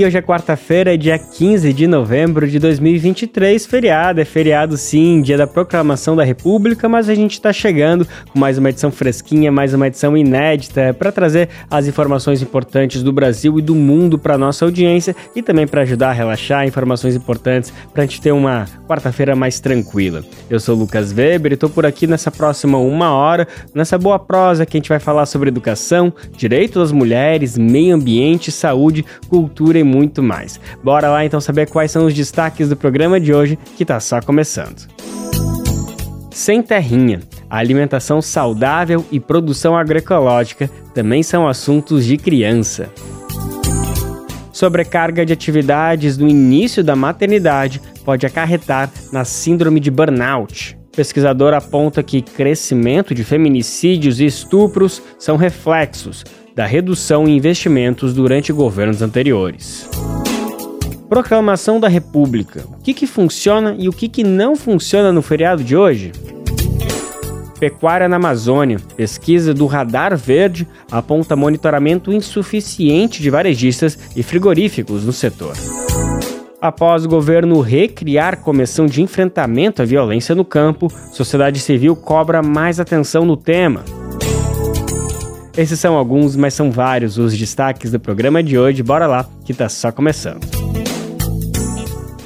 E hoje é quarta-feira, dia 15 de novembro de 2023, feriado. É feriado sim, dia da proclamação da República, mas a gente está chegando com mais uma edição fresquinha, mais uma edição inédita para trazer as informações importantes do Brasil e do mundo para nossa audiência e também para ajudar a relaxar, informações importantes para a gente ter uma quarta-feira mais tranquila. Eu sou Lucas Weber e estou por aqui nessa próxima uma hora, nessa boa prosa que a gente vai falar sobre educação, direito das mulheres, meio ambiente, saúde, cultura e muito mais. Bora lá então saber quais são os destaques do programa de hoje que está só começando. Sem terrinha, alimentação saudável e produção agroecológica também são assuntos de criança. Sobrecarga de atividades no início da maternidade pode acarretar na síndrome de burnout. pesquisador aponta que crescimento de feminicídios e estupros são reflexos da redução em investimentos durante governos anteriores. Proclamação da República. O que, que funciona e o que, que não funciona no feriado de hoje? Pecuária na Amazônia. Pesquisa do Radar Verde aponta monitoramento insuficiente de varejistas e frigoríficos no setor. Após o governo recriar comissão de enfrentamento à violência no campo, sociedade civil cobra mais atenção no tema. Esses são alguns, mas são vários os destaques do programa de hoje. Bora lá, que tá só começando.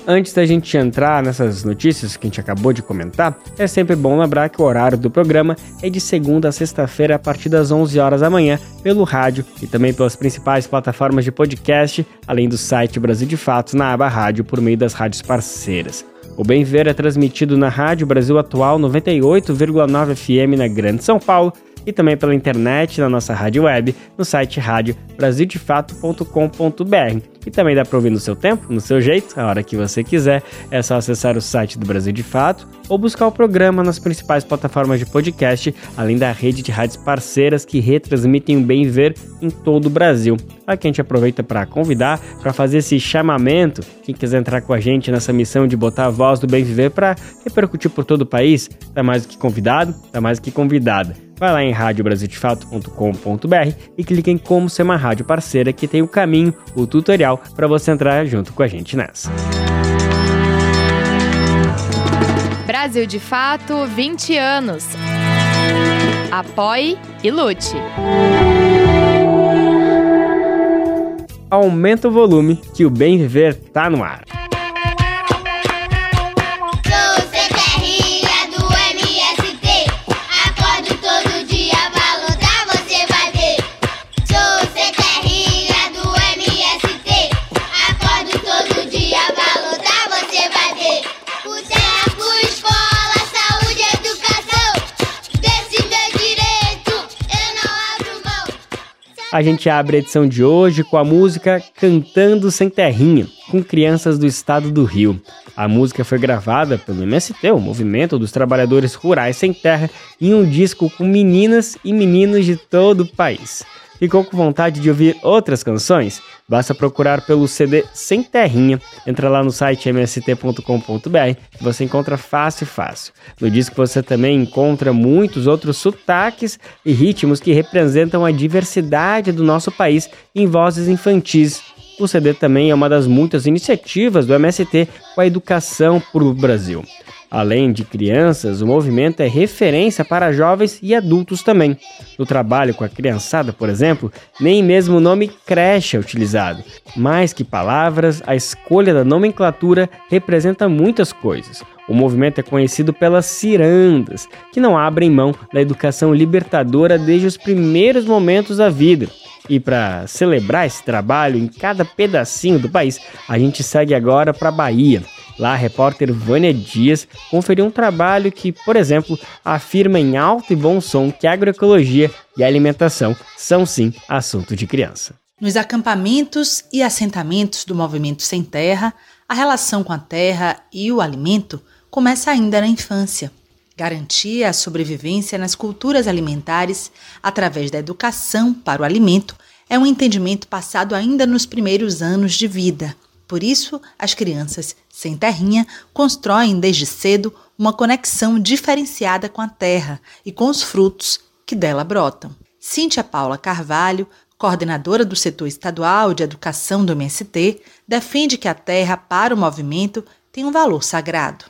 Antes da gente entrar nessas notícias que a gente acabou de comentar, é sempre bom lembrar que o horário do programa é de segunda a sexta-feira a partir das 11 horas da manhã pelo rádio e também pelas principais plataformas de podcast, além do site Brasil de Fatos na aba rádio por meio das rádios parceiras. O Bem Ver é transmitido na Rádio Brasil Atual 98,9 FM na Grande São Paulo e também pela internet na nossa rádio web, no site radiobrasildefato.com.br. E também dá para ouvir no seu tempo, no seu jeito, a hora que você quiser. É só acessar o site do Brasil de Fato ou buscar o programa nas principais plataformas de podcast, além da rede de rádios parceiras que retransmitem o Bem Ver em todo o Brasil. Aqui a gente aproveita para convidar, para fazer esse chamamento. Quem quiser entrar com a gente nessa missão de botar a voz do Bem Viver para repercutir por todo o país, tá mais do que convidado, tá mais do que convidada. Vai lá em radiobrasildefato.com.br e clique em como ser uma rádio parceira que tem o caminho, o tutorial para você entrar junto com a gente nessa. Brasil de Fato 20 anos. Apoie e lute. Aumenta o volume que o bem viver tá no ar. A gente abre a edição de hoje com a música Cantando Sem Terrinha, com crianças do estado do Rio. A música foi gravada pelo MST, o Movimento dos Trabalhadores Rurais Sem Terra, em um disco com meninas e meninos de todo o país. Ficou com vontade de ouvir outras canções? Basta procurar pelo CD Sem Terrinha. Entra lá no site mst.com.br que você encontra fácil fácil. No disco você também encontra muitos outros sotaques e ritmos que representam a diversidade do nosso país em vozes infantis. O CD também é uma das muitas iniciativas do MST com a educação para o Brasil. Além de crianças, o movimento é referência para jovens e adultos também. No trabalho com a criançada, por exemplo, nem mesmo o nome creche é utilizado. Mais que palavras, a escolha da nomenclatura representa muitas coisas. O movimento é conhecido pelas cirandas, que não abrem mão da educação libertadora desde os primeiros momentos da vida. E para celebrar esse trabalho em cada pedacinho do país, a gente segue agora para a Bahia. Lá, a repórter Vânia Dias conferiu um trabalho que, por exemplo, afirma em alto e bom som que agroecologia e alimentação são sim assunto de criança. Nos acampamentos e assentamentos do movimento Sem Terra, a relação com a terra e o alimento começa ainda na infância. Garantir a sobrevivência nas culturas alimentares através da educação para o alimento é um entendimento passado ainda nos primeiros anos de vida. Por isso, as crianças sem terrinha constroem desde cedo uma conexão diferenciada com a terra e com os frutos que dela brotam. Cíntia Paula Carvalho, coordenadora do setor estadual de educação do MST, defende que a terra para o movimento tem um valor sagrado.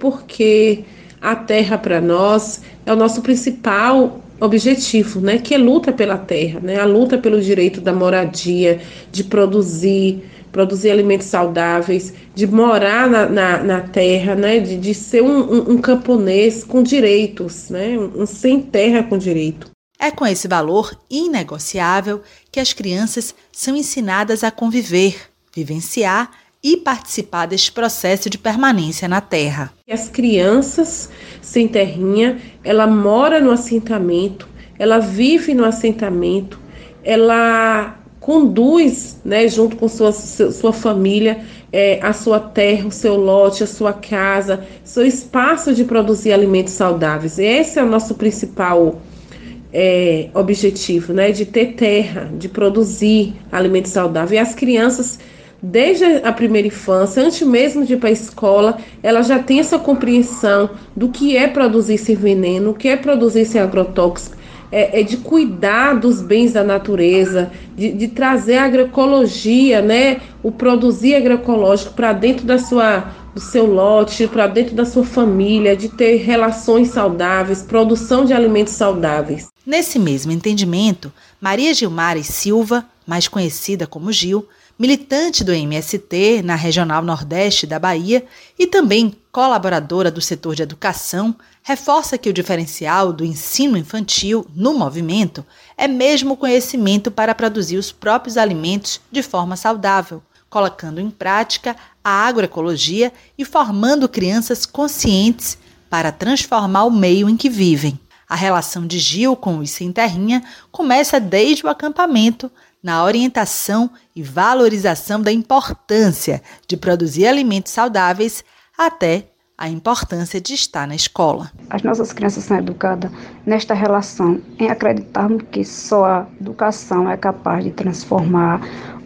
Porque a terra para nós é o nosso principal objetivo, né, que é luta pela terra, né, a luta pelo direito da moradia, de produzir, produzir alimentos saudáveis, de morar na, na, na terra, né, de, de ser um, um, um camponês com direitos, né, um, sem terra com direito. É com esse valor inegociável que as crianças são ensinadas a conviver, vivenciar e participar deste processo de permanência na Terra. As crianças sem terrinha, ela mora no assentamento, ela vive no assentamento, ela conduz, né, junto com sua, sua família, é, a sua terra, o seu lote, a sua casa, seu espaço de produzir alimentos saudáveis. Esse é o nosso principal é, objetivo, né, de ter terra, de produzir alimentos saudáveis. E as crianças, desde a primeira infância, antes mesmo de ir para a escola, ela já tem essa compreensão do que é produzir sem veneno, o que é produzir sem agrotóxico, é, é de cuidar dos bens da natureza, de, de trazer a agroecologia, né, o produzir agroecológico para dentro da sua do seu lote, para dentro da sua família, de ter relações saudáveis, produção de alimentos saudáveis. Nesse mesmo entendimento, Maria Gilmara Silva, mais conhecida como Gil, militante do MST na Regional Nordeste da Bahia e também colaboradora do setor de educação, reforça que o diferencial do ensino infantil no movimento é mesmo o conhecimento para produzir os próprios alimentos de forma saudável, colocando em prática a agroecologia e formando crianças conscientes para transformar o meio em que vivem. A relação de Gil com os sem terrinha começa desde o acampamento, na orientação e valorização da importância de produzir alimentos saudáveis até a importância de estar na escola. As nossas crianças são educadas nesta relação, em acreditarmos que só a educação é capaz de transformar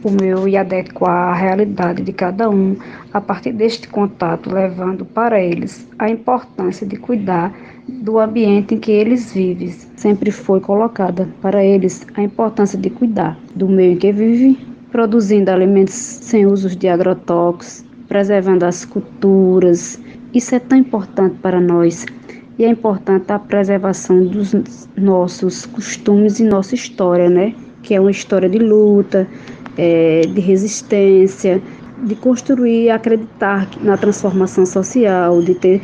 o meu e adequar a realidade de cada um a partir deste contato, levando para eles a importância de cuidar do ambiente em que eles vivem. Sempre foi colocada para eles a importância de cuidar do meio em que vivem, produzindo alimentos sem usos de agrotóxicos, preservando as culturas. Isso é tão importante para nós e é importante a preservação dos nossos costumes e nossa história, né? Que é uma história de luta, é, de resistência, de construir acreditar na transformação social, de ter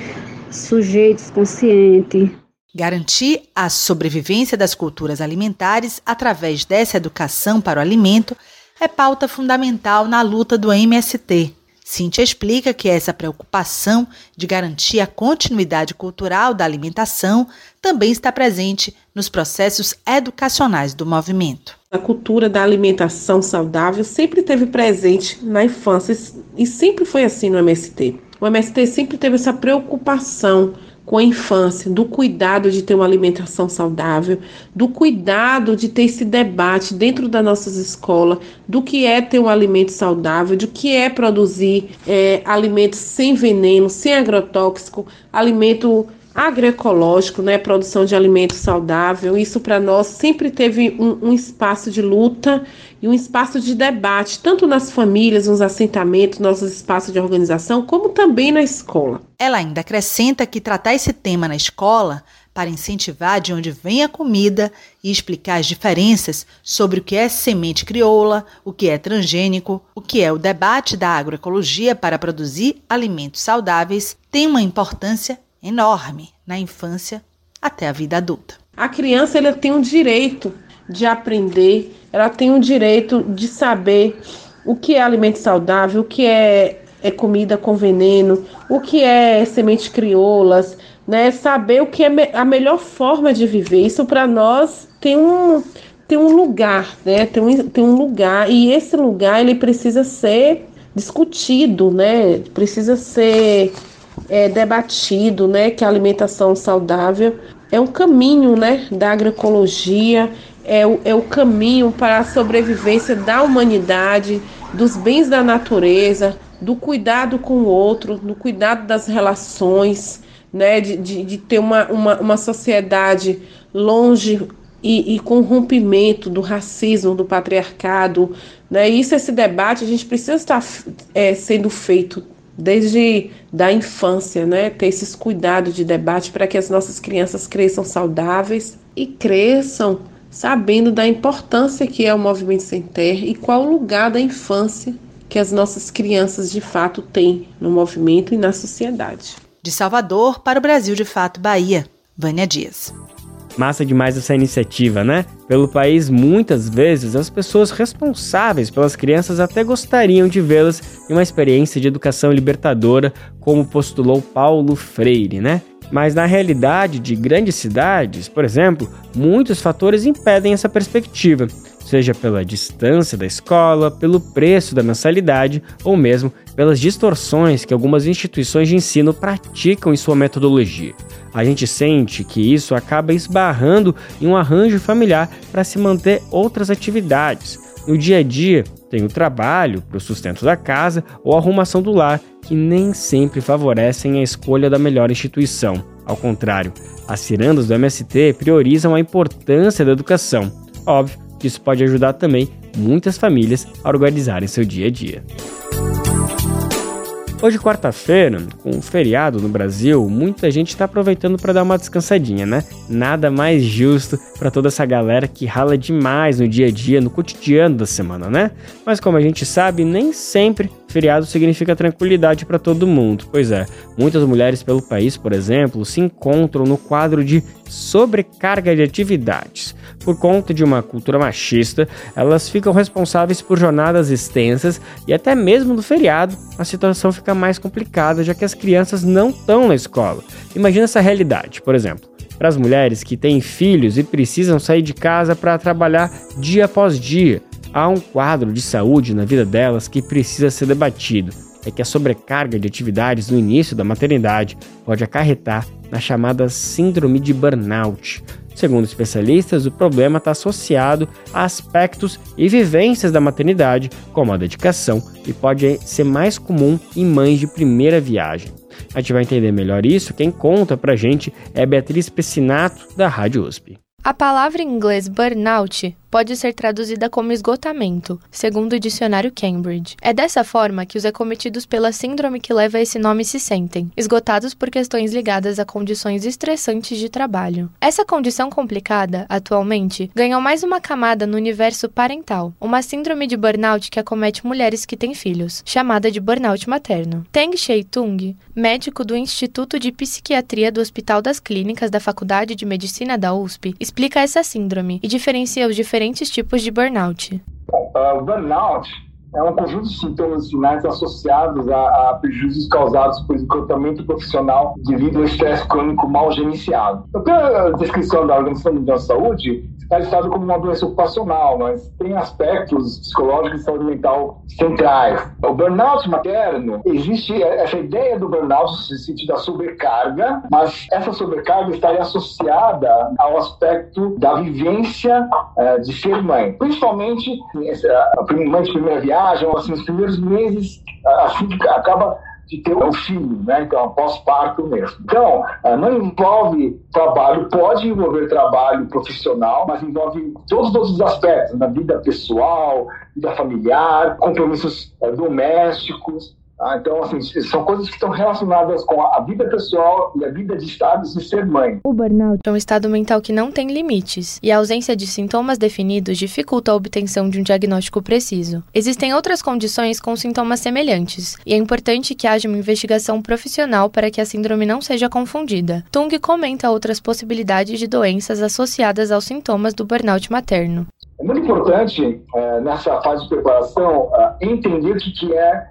sujeitos conscientes. Garantir a sobrevivência das culturas alimentares através dessa educação para o alimento é pauta fundamental na luta do MST. Cíntia explica que essa preocupação de garantir a continuidade cultural da alimentação também está presente nos processos educacionais do movimento. A cultura da alimentação saudável sempre esteve presente na infância e sempre foi assim no MST. O MST sempre teve essa preocupação com a infância, do cuidado de ter uma alimentação saudável, do cuidado de ter esse debate dentro das nossas escolas do que é ter um alimento saudável, do que é produzir é, alimentos sem veneno, sem agrotóxico, alimento agroecológico, né, produção de alimento saudável. Isso para nós sempre teve um, um, espaço de luta e um espaço de debate, tanto nas famílias, nos assentamentos, nossos espaços de organização, como também na escola. Ela ainda acrescenta que tratar esse tema na escola para incentivar de onde vem a comida e explicar as diferenças sobre o que é semente crioula, o que é transgênico, o que é o debate da agroecologia para produzir alimentos saudáveis, tem uma importância enorme na infância até a vida adulta. A criança ela tem o direito de aprender, ela tem o direito de saber o que é alimento saudável, o que é, é comida com veneno, o que é sementes crioulas, né? Saber o que é a melhor forma de viver. Isso para nós tem um tem um lugar, né? Tem um, tem um lugar e esse lugar ele precisa ser discutido, né? Precisa ser é, debatido, né, que a alimentação saudável é um caminho, né, da agroecologia, é o, é o caminho para a sobrevivência da humanidade, dos bens da natureza, do cuidado com o outro, do cuidado das relações, né, de, de, de ter uma, uma, uma sociedade longe e, e, com rompimento do racismo, do patriarcado. Né? Isso, esse debate, a gente precisa estar é, sendo feito desde da infância, né? ter esses cuidados de debate para que as nossas crianças cresçam saudáveis e cresçam sabendo da importância que é o movimento sem terra e qual o lugar da infância que as nossas crianças de fato têm no movimento e na sociedade. De Salvador para o Brasil de Fato Bahia, Vânia Dias. Massa demais essa iniciativa, né? Pelo país, muitas vezes, as pessoas responsáveis pelas crianças até gostariam de vê-las em uma experiência de educação libertadora, como postulou Paulo Freire, né? Mas na realidade de grandes cidades, por exemplo, muitos fatores impedem essa perspectiva, seja pela distância da escola, pelo preço da mensalidade ou mesmo pelas distorções que algumas instituições de ensino praticam em sua metodologia. A gente sente que isso acaba esbarrando em um arranjo familiar para se manter outras atividades. No dia a dia, tem o trabalho para o sustento da casa ou a arrumação do lar, que nem sempre favorecem a escolha da melhor instituição. Ao contrário, as cirandas do MST priorizam a importância da educação. Óbvio que isso pode ajudar também muitas famílias a organizarem seu dia a dia. Hoje, quarta-feira, com um feriado no Brasil, muita gente está aproveitando para dar uma descansadinha, né? Nada mais justo para toda essa galera que rala demais no dia a dia, no cotidiano da semana, né? Mas como a gente sabe, nem sempre feriado significa tranquilidade para todo mundo. Pois é, muitas mulheres pelo país, por exemplo, se encontram no quadro de sobrecarga de atividades. Por conta de uma cultura machista, elas ficam responsáveis por jornadas extensas e até mesmo no feriado a situação fica mais complicada, já que as crianças não estão na escola. Imagina essa realidade, por exemplo para as mulheres que têm filhos e precisam sair de casa para trabalhar dia após dia há um quadro de saúde na vida delas que precisa ser debatido. É que a sobrecarga de atividades no início da maternidade pode acarretar na chamada síndrome de burnout. Segundo especialistas, o problema está associado a aspectos e vivências da maternidade, como a dedicação, e pode ser mais comum em mães de primeira viagem. A gente vai entender melhor isso. Quem conta pra gente é Beatriz Pessinato, da Rádio USP. A palavra em inglês burnout pode ser traduzida como esgotamento, segundo o dicionário Cambridge. É dessa forma que os acometidos pela síndrome que leva esse nome se sentem, esgotados por questões ligadas a condições estressantes de trabalho. Essa condição complicada, atualmente, ganhou mais uma camada no universo parental, uma síndrome de burnout que acomete mulheres que têm filhos, chamada de burnout materno. Teng Shei-tung, médico do Instituto de Psiquiatria do Hospital das Clínicas da Faculdade de Medicina da USP, explica essa síndrome e diferencia os diferentes diferentes tipos de burnout. Uh, burnout é um conjunto de sintomas sinais associados a, a, prejuízos causados por esgotamento profissional devido ao estresse crônico mal gerenciado. Então, pela descrição da Organização Mundial de Saúde, está listado como uma doença ocupacional, mas tem aspectos psicológicos e saúde mental centrais. O burnout materno, existe essa ideia do burnout no sentido da sobrecarga, mas essa sobrecarga estaria associada ao aspecto da vivência uh, de ser mãe. Principalmente mãe de primeira viagem, assim, os primeiros meses, assim, acaba de ter um filho, né? Então, pós-parto mesmo. Então, não envolve trabalho, pode envolver trabalho profissional, mas envolve todos, os aspectos, na vida pessoal, vida familiar, compromissos eh, domésticos, ah, então, assim, são coisas que estão relacionadas com a vida pessoal e a vida de estado de ser mãe. O burnout é um estado mental que não tem limites, e a ausência de sintomas definidos dificulta a obtenção de um diagnóstico preciso. Existem outras condições com sintomas semelhantes, e é importante que haja uma investigação profissional para que a síndrome não seja confundida. Tung comenta outras possibilidades de doenças associadas aos sintomas do burnout materno. É muito importante, é, nessa fase de preparação, é, entender o que, que é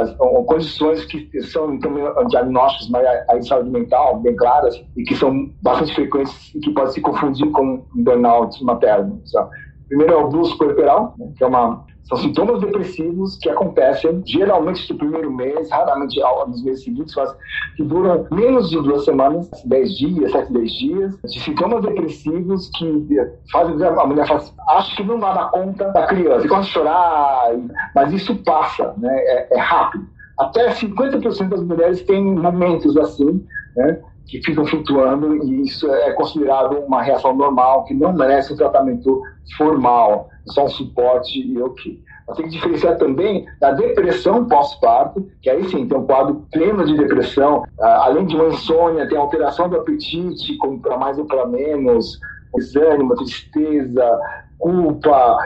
as condições que são também diagnósticos mas a, saúde mental bem claras e que são bastante frequentes e que podem se confundir com burnout materno. Sabe? Primeiro é o blues puerperal, né, que é uma São sintomas depressivos que acontecem geralmente no primeiro mês, raramente nos meses seguintes, mas que duram menos de duas semanas, 10 dias, 7, 10 dias, de sintomas depressivos que fazem a mulher faz, acha que não dar conta da criança, e começa a chorar, mas isso passa, né? é, é rápido. Até 50% das mulheres têm momentos assim, né? Que ficam flutuando e isso é considerado uma reação normal, que não merece um tratamento formal, só um suporte e ok. Mas tem que diferenciar também da depressão pós-parto, que aí sim tem um quadro pleno de depressão, além de uma insônia, tem alteração do apetite, como para mais ou para menos, desânimo, tristeza, culpa,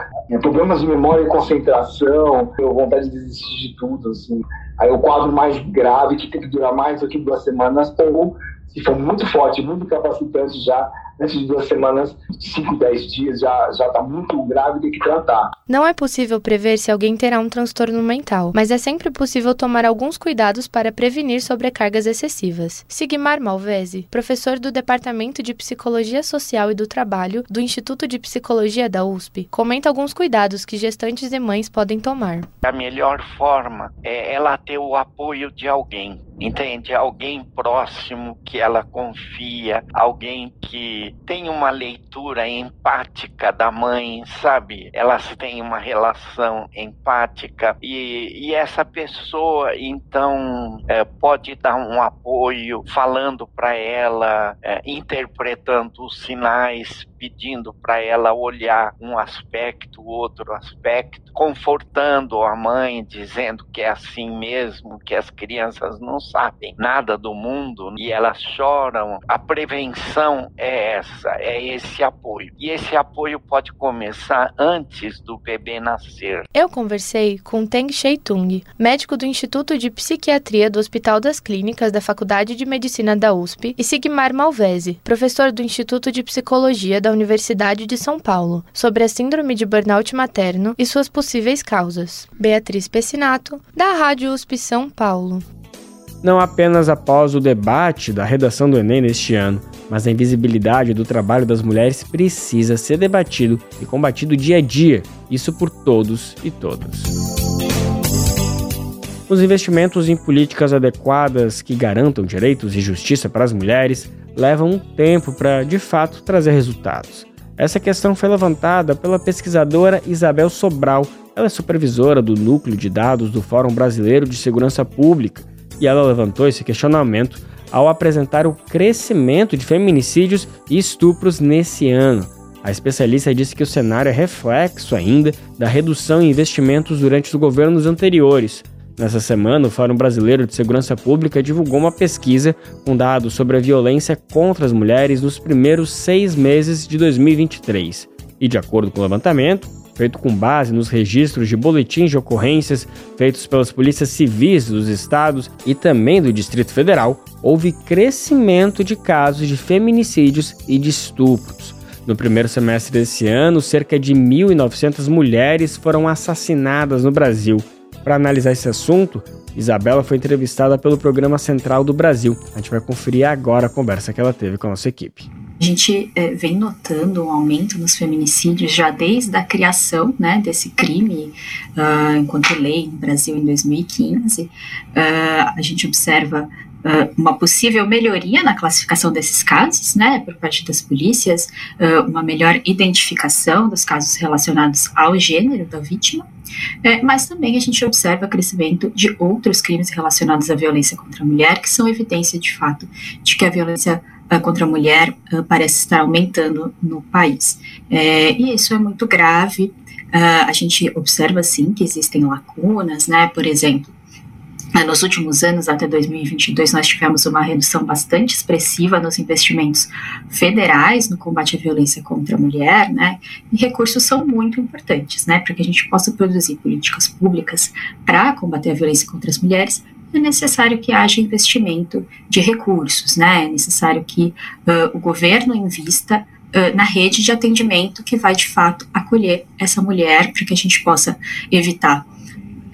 problemas de memória e concentração, vontade de desistir de tudo, assim. Aí o quadro mais grave, que tem que durar mais do que duas semanas, ou se for muito forte, muito capacitante já, antes de duas semanas, 5, 10 dias, já está muito grave e tem que tratar. Não é possível prever se alguém terá um transtorno mental, mas é sempre possível tomar alguns cuidados para prevenir sobrecargas excessivas. Sigmar Malvese, professor do Departamento de Psicologia Social e do Trabalho do Instituto de Psicologia da USP, comenta alguns cuidados que gestantes e mães podem tomar. A melhor forma é ela ter o apoio de alguém, entende? Alguém próximo que ela confia, alguém que tem uma leitura empática da mãe, sabe? Elas têm uma relação empática e, e essa pessoa então é, pode dar um apoio falando para ela, é, interpretando os sinais, pedindo para ela olhar um aspecto, outro aspecto, confortando a mãe, dizendo que é assim mesmo, que as crianças não sabem nada do mundo e elas choram. A prevenção é essa, é esse apoio. E esse apoio pode começar antes do bebê nascer. Eu conversei com Teng Sheitung, médico do Instituto de Psiquiatria do Hospital das Clínicas da Faculdade de Medicina da USP, e Sigmar Malvese, professor do Instituto de Psicologia da Universidade de São Paulo, sobre a síndrome de burnout materno e suas possíveis causas. Beatriz Pessinato, da Rádio USP São Paulo não apenas após o debate da redação do Enem neste ano, mas a invisibilidade do trabalho das mulheres precisa ser debatido e combatido dia a dia, isso por todos e todas. Os investimentos em políticas adequadas que garantam direitos e justiça para as mulheres levam um tempo para, de fato, trazer resultados. Essa questão foi levantada pela pesquisadora Isabel Sobral. Ela é supervisora do Núcleo de Dados do Fórum Brasileiro de Segurança Pública e ela levantou esse questionamento ao apresentar o crescimento de feminicídios e estupros nesse ano. A especialista disse que o cenário é reflexo ainda da redução em investimentos durante os governos anteriores. Nessa semana, o Fórum Brasileiro de Segurança Pública divulgou uma pesquisa com dados sobre a violência contra as mulheres nos primeiros seis meses de 2023. E, de acordo com o levantamento, feito com base nos registros de boletins de ocorrências feitos pelas polícias civis dos estados e também do Distrito Federal, houve crescimento de casos de feminicídios e de estupros. No primeiro semestre desse ano, cerca de 1.900 mulheres foram assassinadas no Brasil. Para analisar esse assunto, Isabela foi entrevistada pelo Programa Central do Brasil. A gente vai conferir agora a conversa que ela teve com a nossa equipe. A gente é, vem notando um aumento nos feminicídios já desde a criação né, desse crime, uh, enquanto lei no Brasil em 2015. Uh, ah, a gente observa Uh, uma possível melhoria na classificação desses casos, né, por parte das polícias, uh, uma melhor identificação dos casos relacionados ao gênero da vítima, uh, mas também a gente observa crescimento de outros crimes relacionados à violência contra a mulher, que são evidência de fato de que a violência contra a mulher uh, parece estar aumentando no país. É, e isso é muito grave. Uh, a gente observa, sim, que existem lacunas, né? Por exemplo, nos últimos anos, até 2022, nós tivemos uma redução bastante expressiva nos investimentos federais no combate à violência contra a mulher, né? E recursos são muito importantes, né? Para que a gente possa produzir políticas públicas para combater a violência contra as mulheres, é necessário que haja investimento de recursos, né? É necessário que uh, o governo invista na rede de atendimento que vai de fato acolher essa mulher para que a gente possa evitar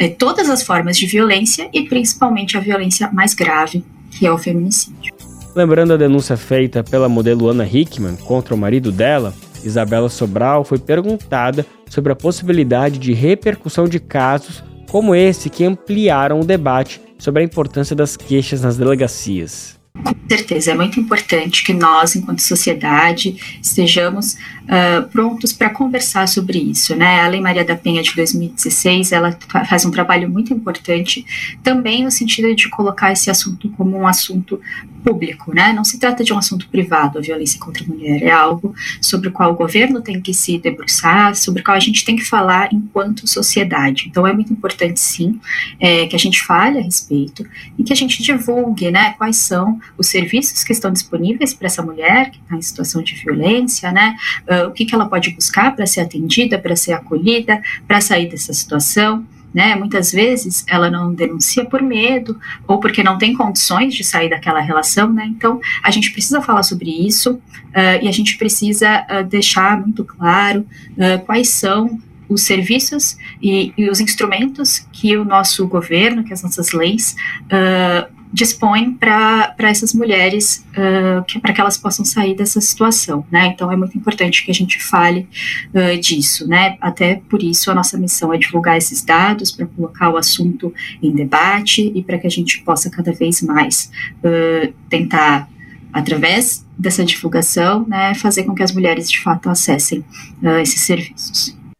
uh, todas as formas de violência e principalmente a violência mais grave, que é o feminicídio. Lembrando a denúncia feita pela modelo Ana Hickman contra o marido dela, Isabela Sobral foi perguntada sobre a possibilidade de repercussão de casos como esse que ampliaram o debate sobre a importância das queixas nas delegacias. Com certeza, é muito importante que nós, enquanto sociedade, estejamos uh, prontos para conversar sobre isso. Né? A Lei Maria da Penha de 2016, ela faz um trabalho muito importante, também no sentido de colocar esse assunto como um assunto público. Né? Não se trata de um assunto privado, a violência contra a mulher, é algo sobre o qual o governo tem que se debruçar, sobre o qual a gente tem que falar enquanto sociedade. Então, é muito importante, sim, é, que a gente fale a respeito e que a gente divulgue né, quais são os serviços que estão disponíveis para essa mulher que está em situação de violência, né? Uh, o que, que ela pode buscar para ser atendida, para ser acolhida, para sair dessa situação. Né? Muitas vezes ela não denuncia por medo ou porque não tem condições de sair daquela relação, né? Então a gente precisa falar sobre isso uh, e a gente precisa uh, deixar muito claro uh, quais são os serviços e, e, os instrumentos que o nosso governo, que as nossas leis dispõe para essas mulheres, uh, para que elas possam sair dessa situação, né? Então é muito importante que a gente fale uh, disso, né? Até por isso a nossa missão é divulgar esses dados para colocar o assunto em debate e para que a gente possa cada vez mais uh, tentar através dessa divulgação, né, fazer com que as mulheres de fato acessem esses serviços.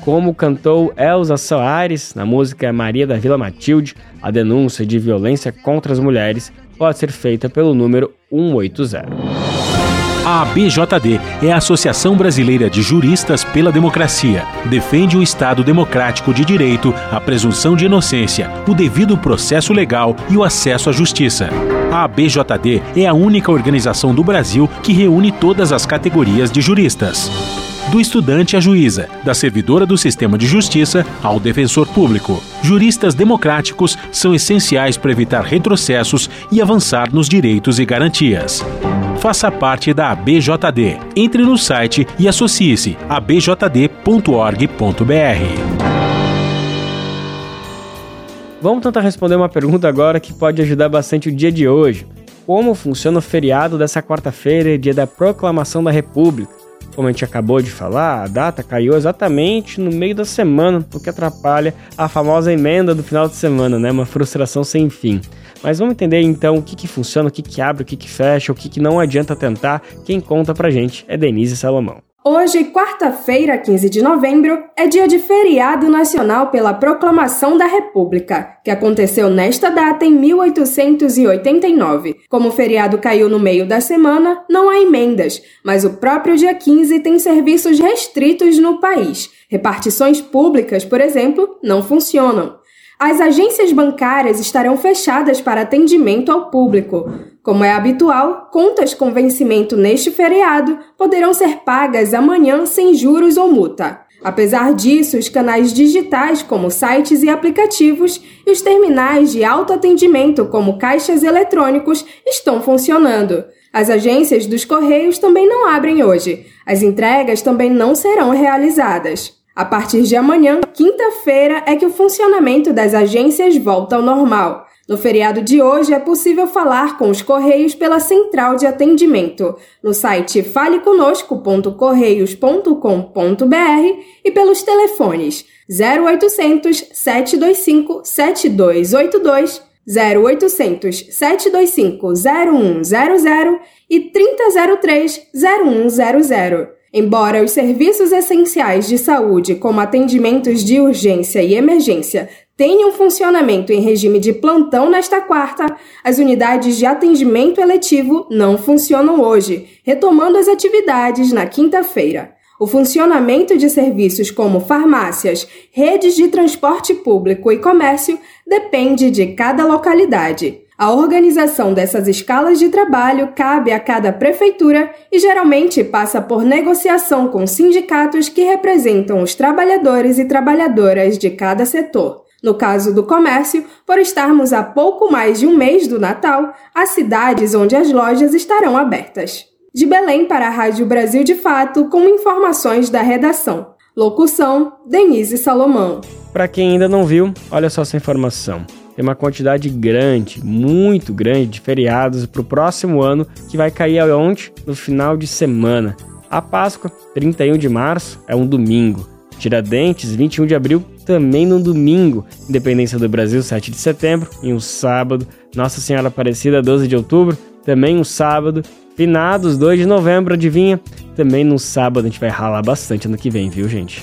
Como cantou Elza Soares na música Maria da Vila Matilde, a denúncia de violência contra as mulheres pode ser feita pelo número 180. A ABJD é a Associação Brasileira de Juristas pela Democracia. Defende o Estado democrático de direito, a presunção de inocência, o devido processo legal e o acesso à justiça. A ABJD é a única organização do Brasil que reúne todas as categorias de juristas do estudante à juíza, da servidora do sistema de justiça ao defensor público. Juristas democráticos são essenciais para evitar retrocessos e avançar nos direitos e garantias. Faça parte da ABJD. Entre no site e associe-se a bjd.org.br. Vamos tentar responder uma pergunta agora que pode ajudar bastante o dia de hoje. Como funciona o feriado dessa quarta-feira, dia da proclamação da República? Como a gente acabou de falar, a data caiu exatamente no meio da semana, o que atrapalha a famosa emenda do final de semana, né? Uma frustração sem fim. Mas vamos entender então o que, que funciona, o que, que abre, o que, que fecha, o que, que não adianta tentar. Quem conta pra gente é Denise Salomão. Hoje, quarta-feira, 15 de novembro, é dia de feriado nacional pela Proclamação da República, que aconteceu nesta data em 1889. Como o feriado caiu no meio da semana, não há emendas, mas o próprio dia 15 tem serviços restritos no país. Repartições públicas, por exemplo, não funcionam. As agências bancárias estarão fechadas para atendimento ao público. Como é habitual, contas com vencimento neste feriado poderão ser pagas amanhã sem juros ou multa. Apesar disso, os canais digitais, como sites e aplicativos, e os terminais de autoatendimento, como caixas eletrônicos, estão funcionando. As agências dos Correios também não abrem hoje. As entregas também não serão realizadas. A partir de amanhã, quinta-feira, é que o funcionamento das agências volta ao normal. No feriado de hoje, é possível falar com os Correios pela central de atendimento, no site faleconosco.correios.com.br e pelos telefones 0800 725 7282, 0800 725 0100 e 3003 0100. Embora os serviços essenciais de saúde, como atendimentos de urgência e emergência, tenham funcionamento em regime de plantão nesta quarta, as unidades de atendimento eletivo não funcionam hoje, retomando as atividades na quinta-feira. O funcionamento de serviços como farmácias, redes de transporte público e comércio depende de cada localidade. A organização dessas escalas de trabalho cabe a cada prefeitura e geralmente passa por negociação com sindicatos que representam os trabalhadores e trabalhadoras de cada setor. No caso do comércio, por estarmos a pouco mais de um mês do Natal, há cidades onde as lojas estarão abertas. De Belém para a Rádio Brasil de Fato, com informações da redação. Locução: Denise Salomão. Para quem ainda não viu, olha só essa informação. Tem uma quantidade grande, muito grande, de feriados para o próximo ano que vai cair aonde? No final de semana. A Páscoa, 31 de março, é um domingo. Tiradentes, 21 de abril, também no domingo. Independência do Brasil, 7 de setembro, em um sábado. Nossa Senhora Aparecida, 12 de outubro, também um sábado. Finados, 2 de novembro, adivinha? Também no sábado a gente vai ralar bastante ano que vem, viu, gente?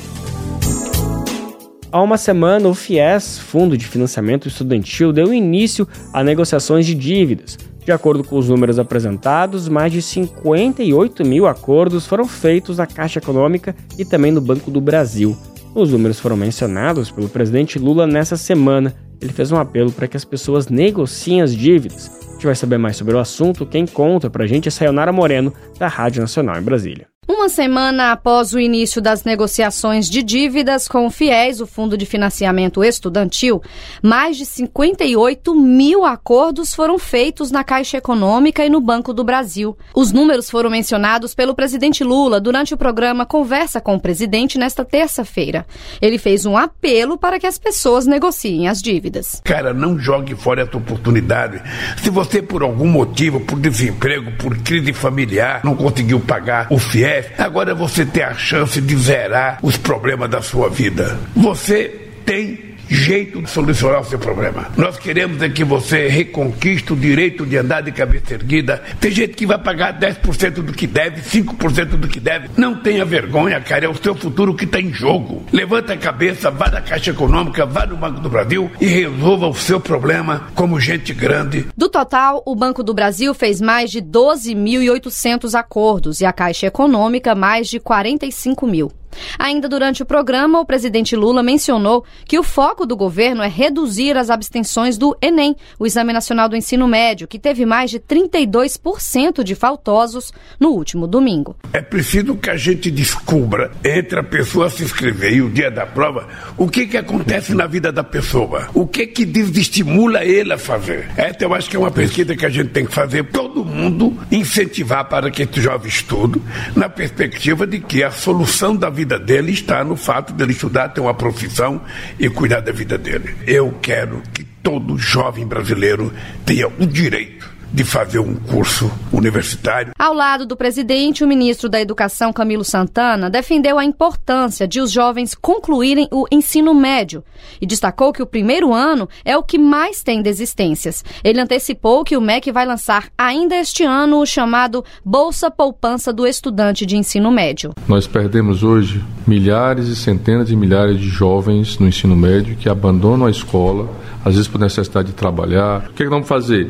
Há uma semana, o FIES, Fundo de Financiamento Estudantil, deu início a negociações de dívidas. De acordo com os números apresentados, mais de 58 mil acordos foram feitos na Caixa Econômica e também no Banco do Brasil. Os números foram mencionados pelo presidente Lula nessa semana. Ele fez um apelo para que as pessoas negociem as dívidas. A gente vai saber mais sobre o assunto. Quem conta para a gente é Sayonara Moreno, da Rádio Nacional em Brasília. Uma semana após o início das negociações de dívidas com o FIES, o Fundo de Financiamento Estudantil, mais de 58 mil acordos foram feitos na Caixa Econômica e no Banco do Brasil. Os números foram mencionados pelo presidente Lula durante o programa Conversa com o Presidente nesta terça-feira. Ele fez um apelo para que as pessoas negociem as dívidas. Cara, não jogue fora essa oportunidade. Se você, por algum motivo, por desemprego, por crise familiar, não conseguiu pagar o FIES, agora você tem a chance de zerar os problemas da sua vida. Você tem jeito de solucionar o seu problema. Nós queremos é que você reconquiste o direito de andar de cabeça erguida. Tem gente que vai pagar 10% do que deve, 5% do que deve. Não tenha vergonha, cara, é o seu futuro que está em jogo. Levanta a cabeça, vá na Caixa Econômica, vá no Banco do Brasil e resolva o seu problema como gente grande. Do total, o Banco do Brasil fez mais de 12.800 acordos e a Caixa Econômica mais de 45 mil. Ainda durante o programa, o presidente Lula mencionou que o foco do governo é reduzir as abstenções do Enem, o Exame Nacional do Ensino Médio, que teve mais de 32% de faltosos no último domingo. É preciso que a gente descubra, entre a pessoa se inscrever e o dia da prova, o que, que acontece na vida da pessoa, o que, que desestimula ele a fazer. Essa eu acho que é uma pesquisa que a gente tem que fazer, todo mundo incentivar para que esse jovem estude, na perspectiva de que a solução da vida dele está no fato dele estudar, ter uma profissão e cuidar da vida dele. Eu quero que todo jovem brasileiro tenha o direito de fazer um curso universitário. Ao lado do presidente, o ministro da Educação, Camilo Santana, defendeu a importância de os jovens concluírem o ensino médio e destacou que o primeiro ano é o que mais tem desistências. Ele antecipou que o MEC vai lançar ainda este ano o chamado Bolsa Poupança do Estudante de Ensino Médio. Nós perdemos hoje milhares e centenas de milhares de jovens no ensino médio que abandonam a escola às vezes por necessidade de trabalhar. O que, é que vamos fazer?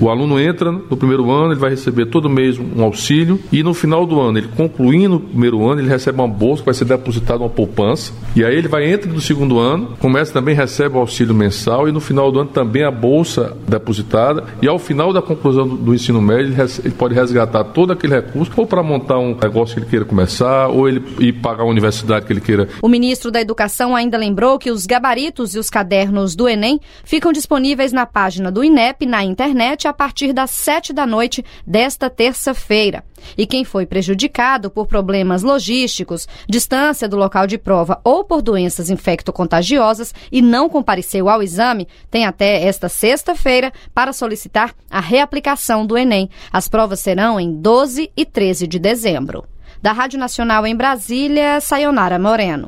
O aluno entra no primeiro ano, ele vai receber todo mês um auxílio. E no final do ano, ele concluindo o primeiro ano, ele recebe uma bolsa que vai ser depositada uma poupança. E aí ele vai entrar no segundo ano, começa também recebe o auxílio mensal. E no final do ano também a bolsa depositada. E ao final da conclusão do, do ensino médio ele, ele, pode resgatar todo aquele recurso ou para montar um negócio que ele queira começar ou ele ir pagar a universidade que ele queira. O ministro da Educação ainda lembrou que os gabaritos e os cadernos do Enem ficam disponíveis na página do INEP na internet a partir das 7 da noite desta terça-feira. E quem foi prejudicado por problemas logísticos, distância do local de prova ou por doenças infecto-contagiosas e não compareceu ao exame, tem até esta sexta-feira para solicitar a reaplicação do Enem. As provas serão em 12 e 13 de dezembro. Da Rádio Nacional em Brasília, Sayonara Moreno.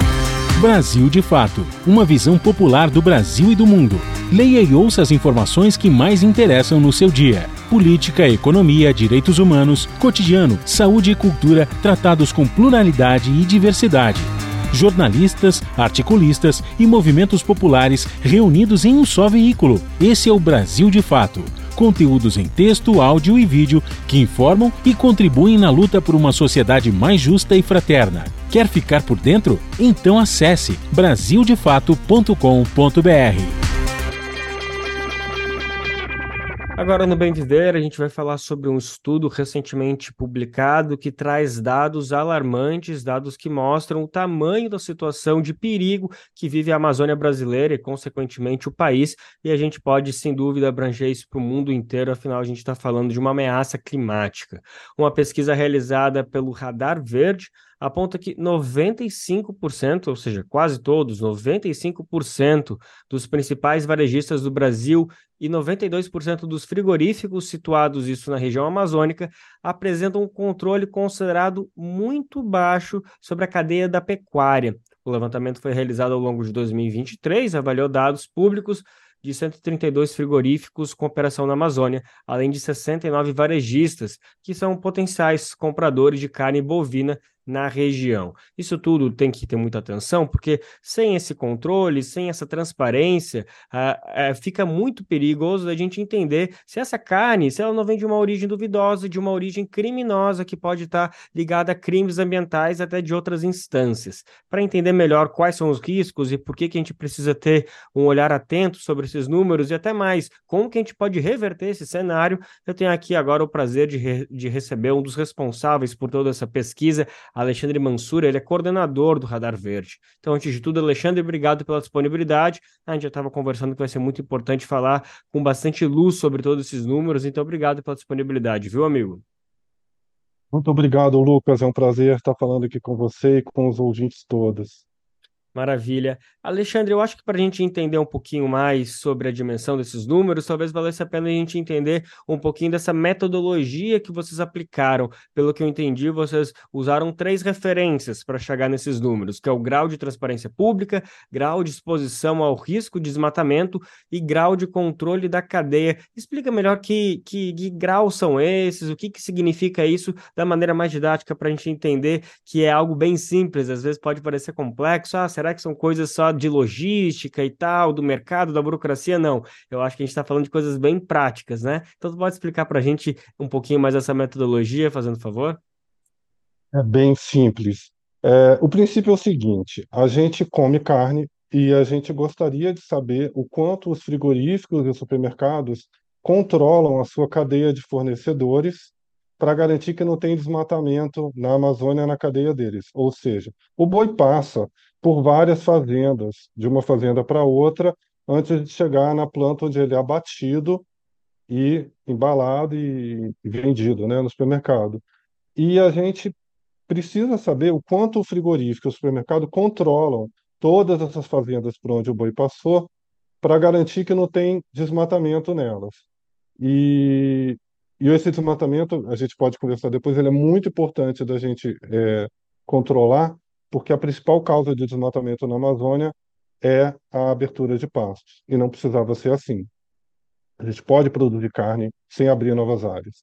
Brasil de Fato Uma visão popular do Brasil e do mundo. Leia e ouça as informações que mais interessam no seu dia: política, economia, direitos humanos, cotidiano, saúde e cultura tratados com pluralidade e diversidade. Jornalistas, articulistas e movimentos populares reunidos em um só veículo. Esse é o Brasil de Fato conteúdos em texto, áudio e vídeo que informam e contribuem na luta por uma sociedade mais justa e fraterna. Quer ficar por dentro? Então acesse brasildefato.com.br. Agora no Bem Viver, a gente vai falar sobre um estudo recentemente publicado que traz dados alarmantes, dados que mostram o tamanho da situação de perigo que vive a Amazônia brasileira e, consequentemente, o país. E a gente pode, sem dúvida, abranger isso para o mundo inteiro, afinal, a gente está falando de uma ameaça climática. Uma pesquisa realizada pelo Radar Verde aponta que 95%, ou seja, quase todos, 95% dos principais varejistas do Brasil e 92% dos frigoríficos situados isso na região amazônica apresentam um controle considerado muito baixo sobre a cadeia da pecuária. O levantamento foi realizado ao longo de 2023, avaliou dados públicos de 132 frigoríficos com operação na Amazônia, além de 69 varejistas, que são potenciais compradores de carne bovina na região. Isso tudo tem que ter muita atenção, porque sem esse controle, sem essa transparência, uh, uh, fica muito perigoso a gente entender se essa carne, se ela não vem de uma origem duvidosa, de uma origem criminosa, que pode estar ligada a crimes ambientais até de outras instâncias. Para entender melhor quais são os riscos e por que, que a gente precisa ter um olhar atento sobre esses números e até mais, como que a gente pode reverter esse cenário, eu tenho aqui agora o prazer de, re de receber um dos responsáveis por toda essa pesquisa, Alexandre Mansur, ele é coordenador do Radar Verde. Então, antes de tudo, Alexandre, obrigado pela disponibilidade. A gente já estava conversando que vai ser muito importante falar com bastante luz sobre todos esses números, então obrigado pela disponibilidade, viu, amigo? Muito obrigado, Lucas. É um prazer estar falando aqui com você e com os ouvintes todos. Maravilha. Alexandre, eu acho que para a gente entender um pouquinho mais sobre a dimensão desses números, talvez valesse a pena a gente entender um pouquinho dessa metodologia que vocês aplicaram. Pelo que eu entendi, vocês usaram três referências para chegar nesses números, que é o grau de transparência pública, grau de exposição ao risco de desmatamento e grau de controle da cadeia. Explica melhor que, que, que são esses, o que, que significa isso da maneira mais didática para a gente entender que é algo bem simples, às vezes pode parecer complexo. Ah, será será que são coisas só de logística e tal, do mercado, da burocracia? Não. Eu acho que a gente está falando de coisas bem práticas, né? Então, pode explicar para a gente um pouquinho mais essa metodologia, fazendo favor? É bem simples. É, o princípio é o seguinte: a gente come carne e a gente gostaria de saber o quanto os frigoríficos e os supermercados controlam a sua cadeia de fornecedores para garantir que não tem desmatamento na Amazônia na cadeia deles. Ou seja, o boi passa por várias fazendas, de uma fazenda para outra, antes de chegar na planta onde ele é abatido e embalado e vendido, né, no supermercado. E a gente precisa saber o quanto o frigorífico e o supermercado controlam todas essas fazendas por onde o boi passou para garantir que não tem desmatamento nelas. E, e esse desmatamento, a gente pode conversar depois, ele é muito importante da gente é, controlar, porque a principal causa de desmatamento na Amazônia é a abertura de pastos, e não precisava ser assim. A gente pode produzir carne sem abrir novas áreas.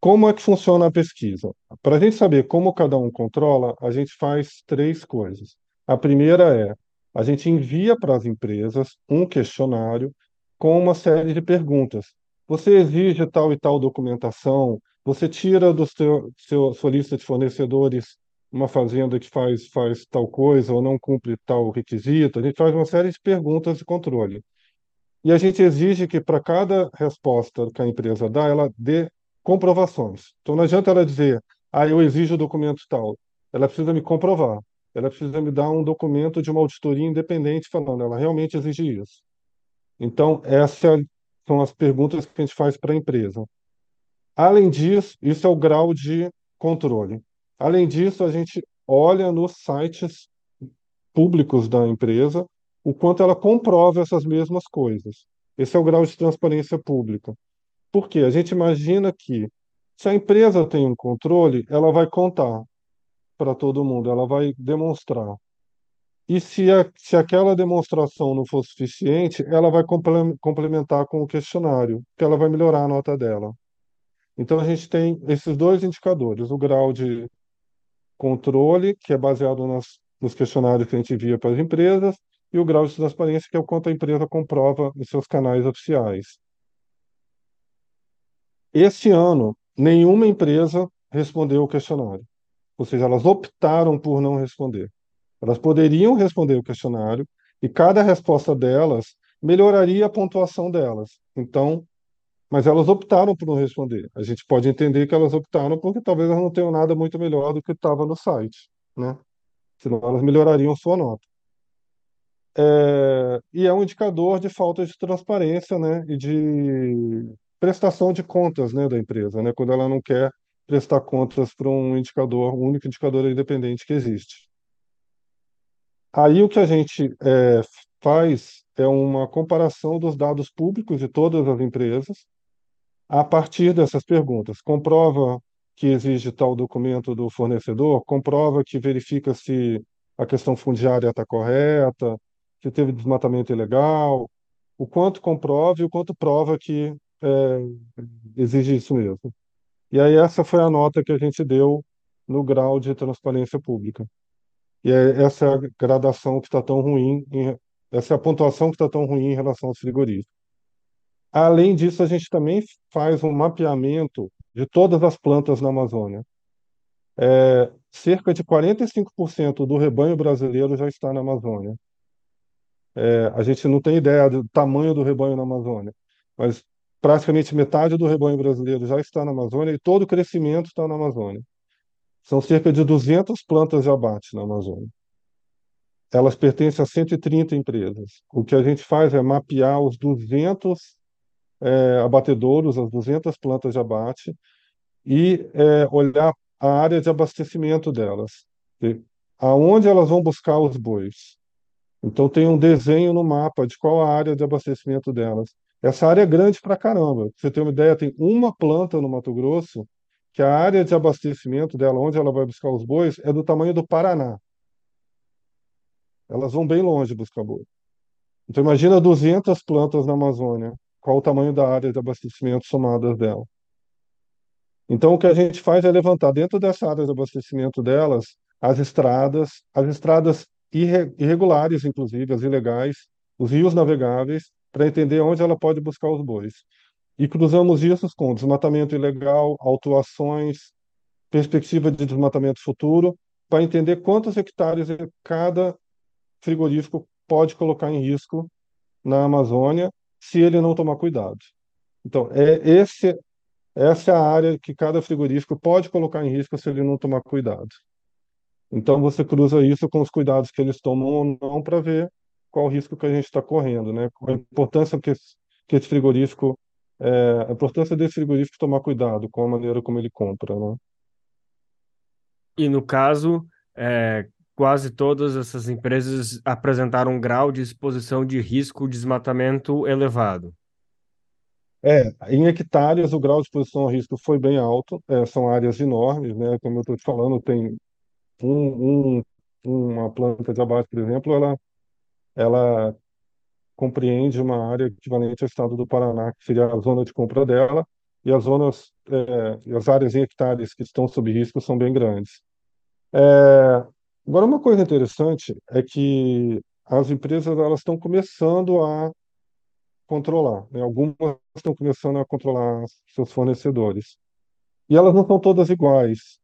Como é que funciona a pesquisa? Para a gente saber como cada um controla, a gente faz três coisas. A primeira é, a gente envia para as empresas um questionário com uma série de perguntas. Você exige tal e tal documentação? Você tira seu sua lista de fornecedores uma fazenda que faz, faz tal coisa ou não cumpre tal requisito, a gente faz uma série de perguntas de controle. E a gente exige que para cada resposta que a empresa dá, ela dê comprovações. Então não adianta ela dizer, ah, eu exijo o documento tal. Ela precisa me comprovar. Ela precisa me dar um documento de uma auditoria independente falando, ela realmente exige isso. Então, essas são as perguntas que a gente faz para a empresa. Além disso, isso é o grau de controle. Além disso, a gente olha nos sites públicos da empresa o quanto ela comprova essas mesmas coisas. Esse é o grau de transparência pública. Por quê? A gente imagina que se a empresa tem um controle, ela vai contar para todo mundo, ela vai demonstrar. E se, a, se aquela demonstração não for suficiente, ela vai complementar com o questionário, que ela vai melhorar a nota dela. Então a gente tem esses dois indicadores, o grau de controle, que é baseado nas, nos questionários que a gente envia para as empresas, e o grau de transparência, que é o quanto a empresa comprova nos seus canais oficiais. Esse ano, nenhuma empresa respondeu o questionário. Ou seja, elas optaram por não responder. Elas poderiam responder o questionário e cada resposta delas melhoraria a pontuação delas. Então, mas elas optaram por não responder. A gente pode entender que elas optaram porque talvez elas não tenham nada muito melhor do que estava no site, né? Senão elas melhorariam sua nota. É, e é um indicador de falta de transparência, né? E de prestação de contas, né, da empresa, né? Quando ela não quer prestar contas para um indicador, único indicador independente que existe. Aí o que a gente é, faz é uma comparação dos dados públicos de todas as empresas a partir dessas perguntas. Comprova que exige tal documento do fornecedor, comprova que verifica se a questão fundiária está correta, se teve desmatamento ilegal, o quanto comprova e o quanto prova que é, exige isso mesmo. E aí essa foi a nota que a gente deu no grau de transparência pública. E é, essa é a gradação que está tão ruim, em, essa é a pontuação que está tão ruim em relação aos frigoríficos. Além disso, a gente também faz um mapeamento de todas as plantas na Amazônia. É, cerca de 45% do rebanho brasileiro já está na Amazônia. É, a gente não tem ideia do tamanho do rebanho na Amazônia, mas praticamente metade do rebanho brasileiro já está na Amazônia e todo o crescimento está na Amazônia. São cerca de 200 plantas de abate na Amazônia. Elas pertencem a 130 empresas. O que a gente faz é mapear os 200 é, abatedouros, as 200 plantas de abate, e é, olhar a área de abastecimento delas, aonde elas vão buscar os bois. Então tem um desenho no mapa de qual a área de abastecimento delas. Essa área é grande pra caramba. Você ter uma ideia, tem uma planta no Mato Grosso que a área de abastecimento dela, onde ela vai buscar os bois, é do tamanho do Paraná. Elas vão bem longe buscar boi. Então imagina 200 plantas na Amazônia. Qual o tamanho da área de abastecimento somadas dela? Então o que a gente faz é levantar dentro dessa área de abastecimento delas as estradas, as estradas irregulares, inclusive, as ilegais, os rios navegáveis, para entender onde ela pode buscar os bois. E cruzamos isso com desmatamento ilegal, autuações, perspectiva de desmatamento futuro, para entender quantos hectares cada frigorífico pode colocar em risco na Amazônia se ele não tomar cuidado. Então, é esse, essa é a área que cada frigorífico pode colocar em risco se ele não tomar cuidado. Então você cruza isso com os cuidados que eles tomam ou não para ver qual o risco que a gente está correndo, né? A importância que esse, que esse frigorífico, é, a importância desse frigorífico tomar cuidado com a maneira como ele compra, né? E no caso, é, quase todas essas empresas apresentaram um grau de exposição de risco de desmatamento elevado. É, em hectares o grau de exposição a risco foi bem alto, é, são áreas enormes, né? Como eu estou te falando, tem um, um, uma planta de abate, por exemplo, ela, ela compreende uma área equivalente ao estado do Paraná, que seria a zona de compra dela, e as zonas, é, as áreas em hectares que estão sob risco são bem grandes. É, agora, uma coisa interessante é que as empresas elas estão começando a controlar, né? Algumas estão começando a controlar seus fornecedores. E elas não são todas iguais.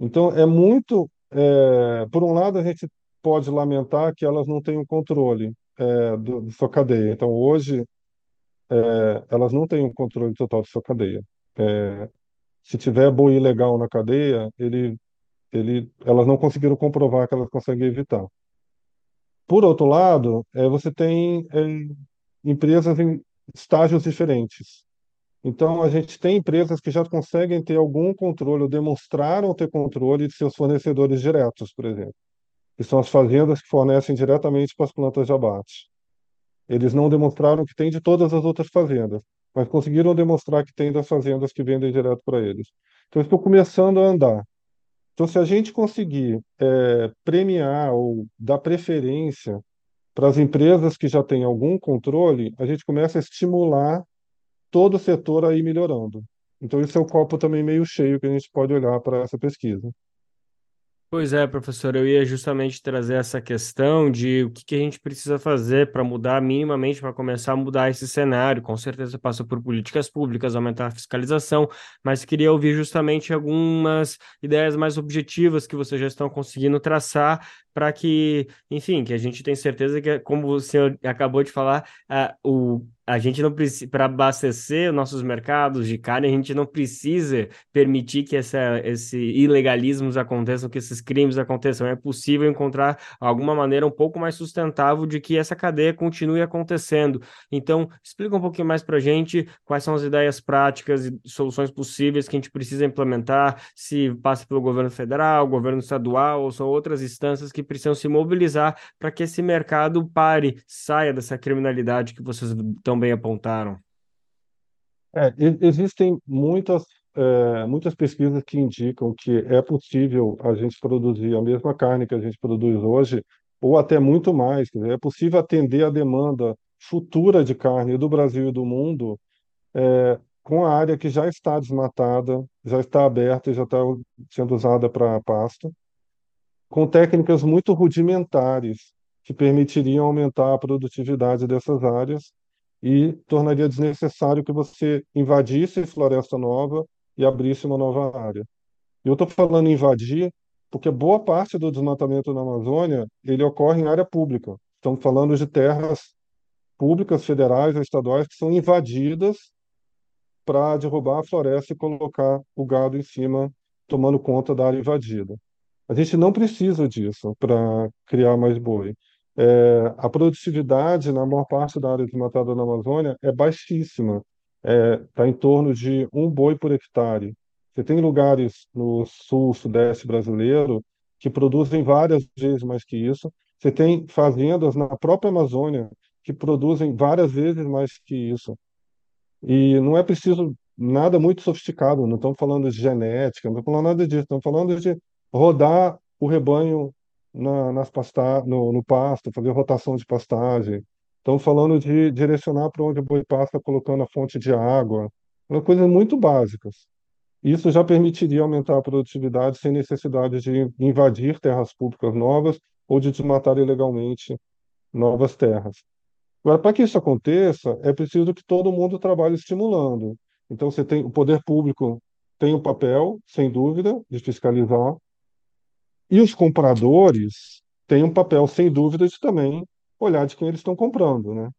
Então, é muito. É, por um lado, a gente pode lamentar que elas não têm o controle é, do, sua cadeia. Então, hoje, é, elas não têm o controle total de sua cadeia. É, se tiver boi ilegal na cadeia, ele, ele, elas não conseguiram comprovar que elas conseguem evitar. Por outro lado, é, você tem é, empresas em estágios diferentes. Então, a gente tem empresas que já conseguem ter algum controle, ou demonstraram ter controle de seus fornecedores diretos, por exemplo, que são as fazendas que fornecem diretamente para as plantas de abate. Eles não demonstraram que tem de todas as outras fazendas, mas conseguiram demonstrar que tem das fazendas que vendem direto para eles. Então, estou começando a andar. Então, se a gente conseguir é, premiar ou dar preferência para as empresas que já têm algum controle, a gente começa a estimular todo o setor aí melhorando. Então, esse é o copo também meio cheio que a gente pode olhar para essa pesquisa. Pois é, professor, eu ia justamente trazer essa questão de o que, que a gente precisa fazer para mudar minimamente, para começar a mudar esse cenário. Com certeza passa por políticas públicas, aumentar a fiscalização, mas queria ouvir justamente algumas ideias mais objetivas que vocês já estão conseguindo traçar para que, enfim, que a gente tenha certeza que, como senhor acabou de falar, uh, o a gente não precisa, para abastecer nossos mercados de carne, a gente não precisa permitir que essa, esse ilegalismos aconteçam, que esses crimes aconteçam. É possível encontrar alguma maneira um pouco mais sustentável de que essa cadeia continue acontecendo. Então, explica um pouquinho mais para a gente quais são as ideias práticas e soluções possíveis que a gente precisa implementar, se passa pelo governo federal, governo estadual, ou são outras instâncias que precisam se mobilizar para que esse mercado pare, saia dessa criminalidade que vocês estão tão bem apontaram? É, existem muitas, é, muitas pesquisas que indicam que é possível a gente produzir a mesma carne que a gente produz hoje, ou até muito mais. Dizer, é possível atender a demanda futura de carne do Brasil e do mundo é, com a área que já está desmatada, já está aberta e já está sendo usada para pasto, com técnicas muito rudimentares que permitiriam aumentar a produtividade dessas áreas e tornaria desnecessário que você invadisse floresta nova e abrisse uma nova área. Eu estou falando invadir porque boa parte do desmatamento na Amazônia ele ocorre em área pública. Estamos falando de terras públicas, federais ou estaduais que são invadidas para derrubar a floresta e colocar o gado em cima, tomando conta da área invadida. A gente não precisa disso para criar mais boi. É, a produtividade na maior parte da área desmatada na Amazônia é baixíssima, está é, tá em torno de um boi por hectare. Você tem lugares no sul, sudeste brasileiro que produzem várias vezes mais que isso. Você tem fazendas na própria Amazônia que produzem várias vezes mais que isso. E não é preciso nada muito sofisticado, não estamos falando de genética, não estamos falando nada disso, estamos falando de rodar o rebanho na, nas pasta no, no pasto, fazer rotação de pastagem. Estamos falando de direcionar para onde o boi pasta colocando a fonte de água. Coisas muito básicas. Isso já permitiria aumentar a produtividade sem necessidade de invadir terras públicas novas ou de desmatar ilegalmente novas terras. Agora, para que isso aconteça, é preciso que todo mundo trabalhe estimulando. Então, você tem o poder público tem o papel, sem dúvida, de fiscalizar, e os compradores têm um papel, sem dúvida, de também olhar de quem eles estão comprando, né?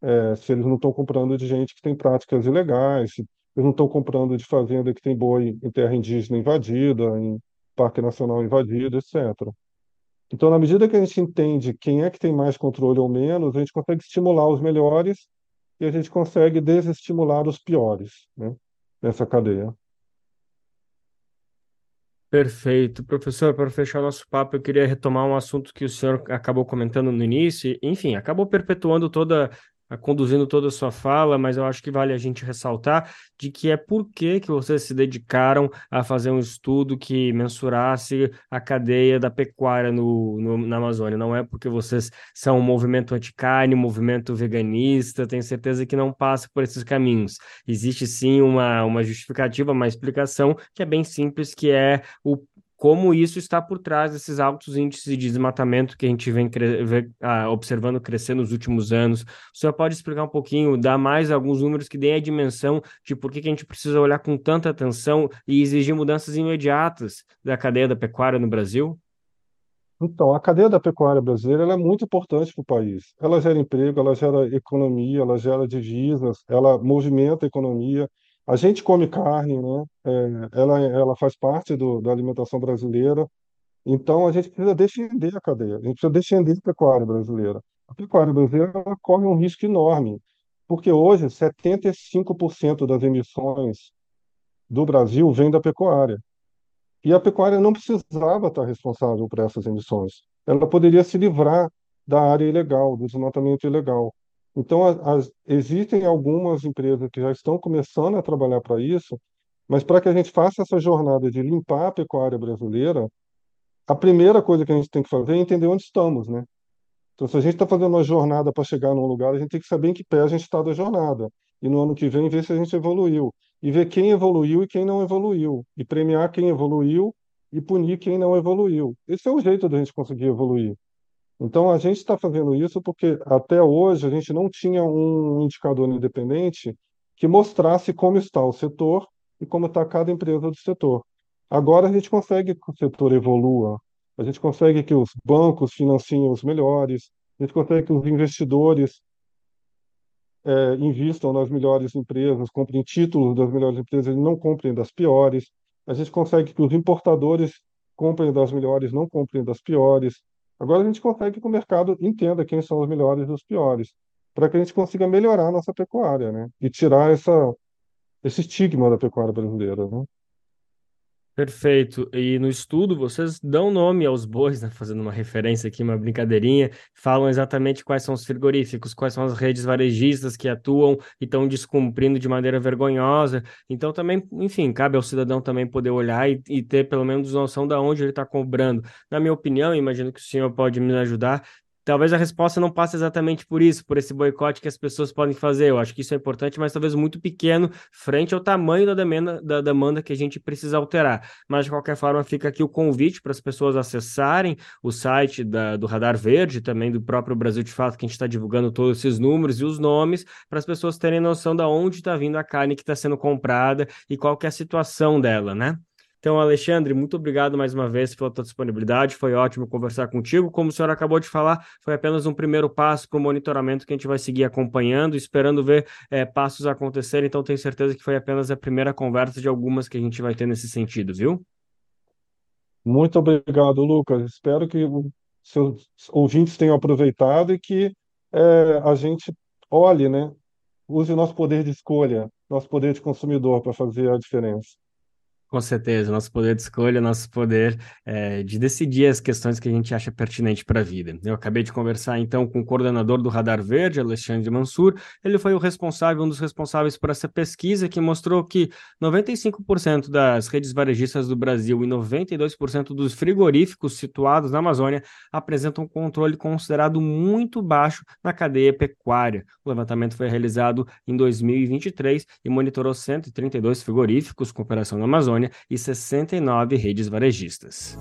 É, se eles não estão comprando de gente que tem práticas ilegais, se eles não estão comprando de fazenda que tem boi em terra indígena invadida, em parque nacional invadido, etc. Então, na medida que a gente entende quem é que tem mais controle ou menos, a gente consegue estimular os melhores e a gente consegue desestimular os piores, né, nessa cadeia. Perfeito. Professor, para fechar nosso papo, eu queria retomar um assunto que o senhor acabou comentando no início, enfim, acabou perpetuando toda conduzindo toda a sua fala, mas eu acho que vale a gente ressaltar de que é por que, que vocês se dedicaram a fazer um estudo que mensurasse a cadeia da pecuária no, no na Amazônia. Não é porque vocês são um movimento anticarne, um movimento veganista, tenho certeza que não passa por esses caminhos. Existe sim uma, uma justificativa, uma explicação que é bem simples, que é o como isso está por trás desses altos índices de desmatamento que a gente vem cre ah, observando crescer nos últimos anos. O senhor pode explicar um pouquinho, dar mais alguns números que deem a dimensão de por que, que a gente precisa olhar com tanta atenção e exigir mudanças imediatas da cadeia da pecuária no Brasil? Então, a cadeia da pecuária brasileira é muito importante para o país. Ela gera emprego, ela gera economia, ela gera divisas, ela movimenta a economia. A gente come carne, né? É, ela, ela faz parte do, da alimentação brasileira. Então, a gente precisa defender a cadeia, a gente precisa defender a pecuária brasileira. A pecuária brasileira corre um risco enorme, porque hoje 75% das emissões do Brasil vem da pecuária. E a pecuária não precisava estar responsável por essas emissões. Ela poderia se livrar da área ilegal, do desmatamento ilegal. Então, existem algumas empresas que já estão começando a trabalhar para isso, mas para que a gente faça essa jornada de limpar a pecuária brasileira, a primeira coisa que a gente tem que fazer é entender onde estamos, né? Então, se a gente está fazendo uma jornada para chegar num lugar, a gente tem que saber em que pé a gente está da jornada. E no ano que vem, ver se a gente evoluiu. E ver quem evoluiu e quem não evoluiu. E premiar quem evoluiu e punir quem não evoluiu. Esse é o jeito da gente conseguir evoluir. Então, a gente está fazendo isso porque até hoje a gente não tinha um indicador independente que mostrasse como está o setor e como está cada empresa do setor. Agora a gente consegue que o setor evolua, a gente consegue que os bancos financiem os melhores, a gente consegue que os investidores é, invistam nas melhores empresas, comprem títulos das melhores empresas e não comprem das piores. A gente consegue que os importadores comprem das melhores, não comprem das piores. Agora a gente consegue que o mercado entenda quem são os melhores e os piores, para que a gente consiga melhorar a nossa pecuária, né? E tirar essa, esse estigma da pecuária brasileira, né? Perfeito. E no estudo vocês dão nome aos bois, né? Fazendo uma referência aqui, uma brincadeirinha, falam exatamente quais são os frigoríficos, quais são as redes varejistas que atuam e estão descumprindo de maneira vergonhosa. Então também, enfim, cabe ao cidadão também poder olhar e, e ter pelo menos noção de onde ele está cobrando. Na minha opinião, imagino que o senhor pode me ajudar, Talvez a resposta não passe exatamente por isso, por esse boicote que as pessoas podem fazer. Eu acho que isso é importante, mas talvez muito pequeno frente ao tamanho da demanda, da demanda que a gente precisa alterar. Mas, de qualquer forma, fica aqui o convite para as pessoas acessarem o site da, do Radar Verde, também do próprio Brasil de Fato, que a gente está divulgando todos esses números e os nomes, para as pessoas terem noção de onde está vindo a carne que está sendo comprada e qual que é a situação dela, né? Então, Alexandre, muito obrigado mais uma vez pela tua disponibilidade. Foi ótimo conversar contigo. Como o senhor acabou de falar, foi apenas um primeiro passo para o monitoramento que a gente vai seguir acompanhando, esperando ver é, passos acontecerem. Então, tenho certeza que foi apenas a primeira conversa de algumas que a gente vai ter nesse sentido, viu? Muito obrigado, Lucas. Espero que seus ouvintes tenham aproveitado e que é, a gente olhe, né? Use o nosso poder de escolha, nosso poder de consumidor para fazer a diferença. Com certeza, nosso poder de escolha, nosso poder é, de decidir as questões que a gente acha pertinente para a vida. Eu acabei de conversar então com o coordenador do Radar Verde, Alexandre Mansur. Ele foi o responsável, um dos responsáveis por essa pesquisa que mostrou que 95% das redes varejistas do Brasil e 92% dos frigoríficos situados na Amazônia apresentam um controle considerado muito baixo na cadeia pecuária. O levantamento foi realizado em 2023 e monitorou 132 frigoríficos com operação na Amazônia Amazônia e 69 redes varejistas.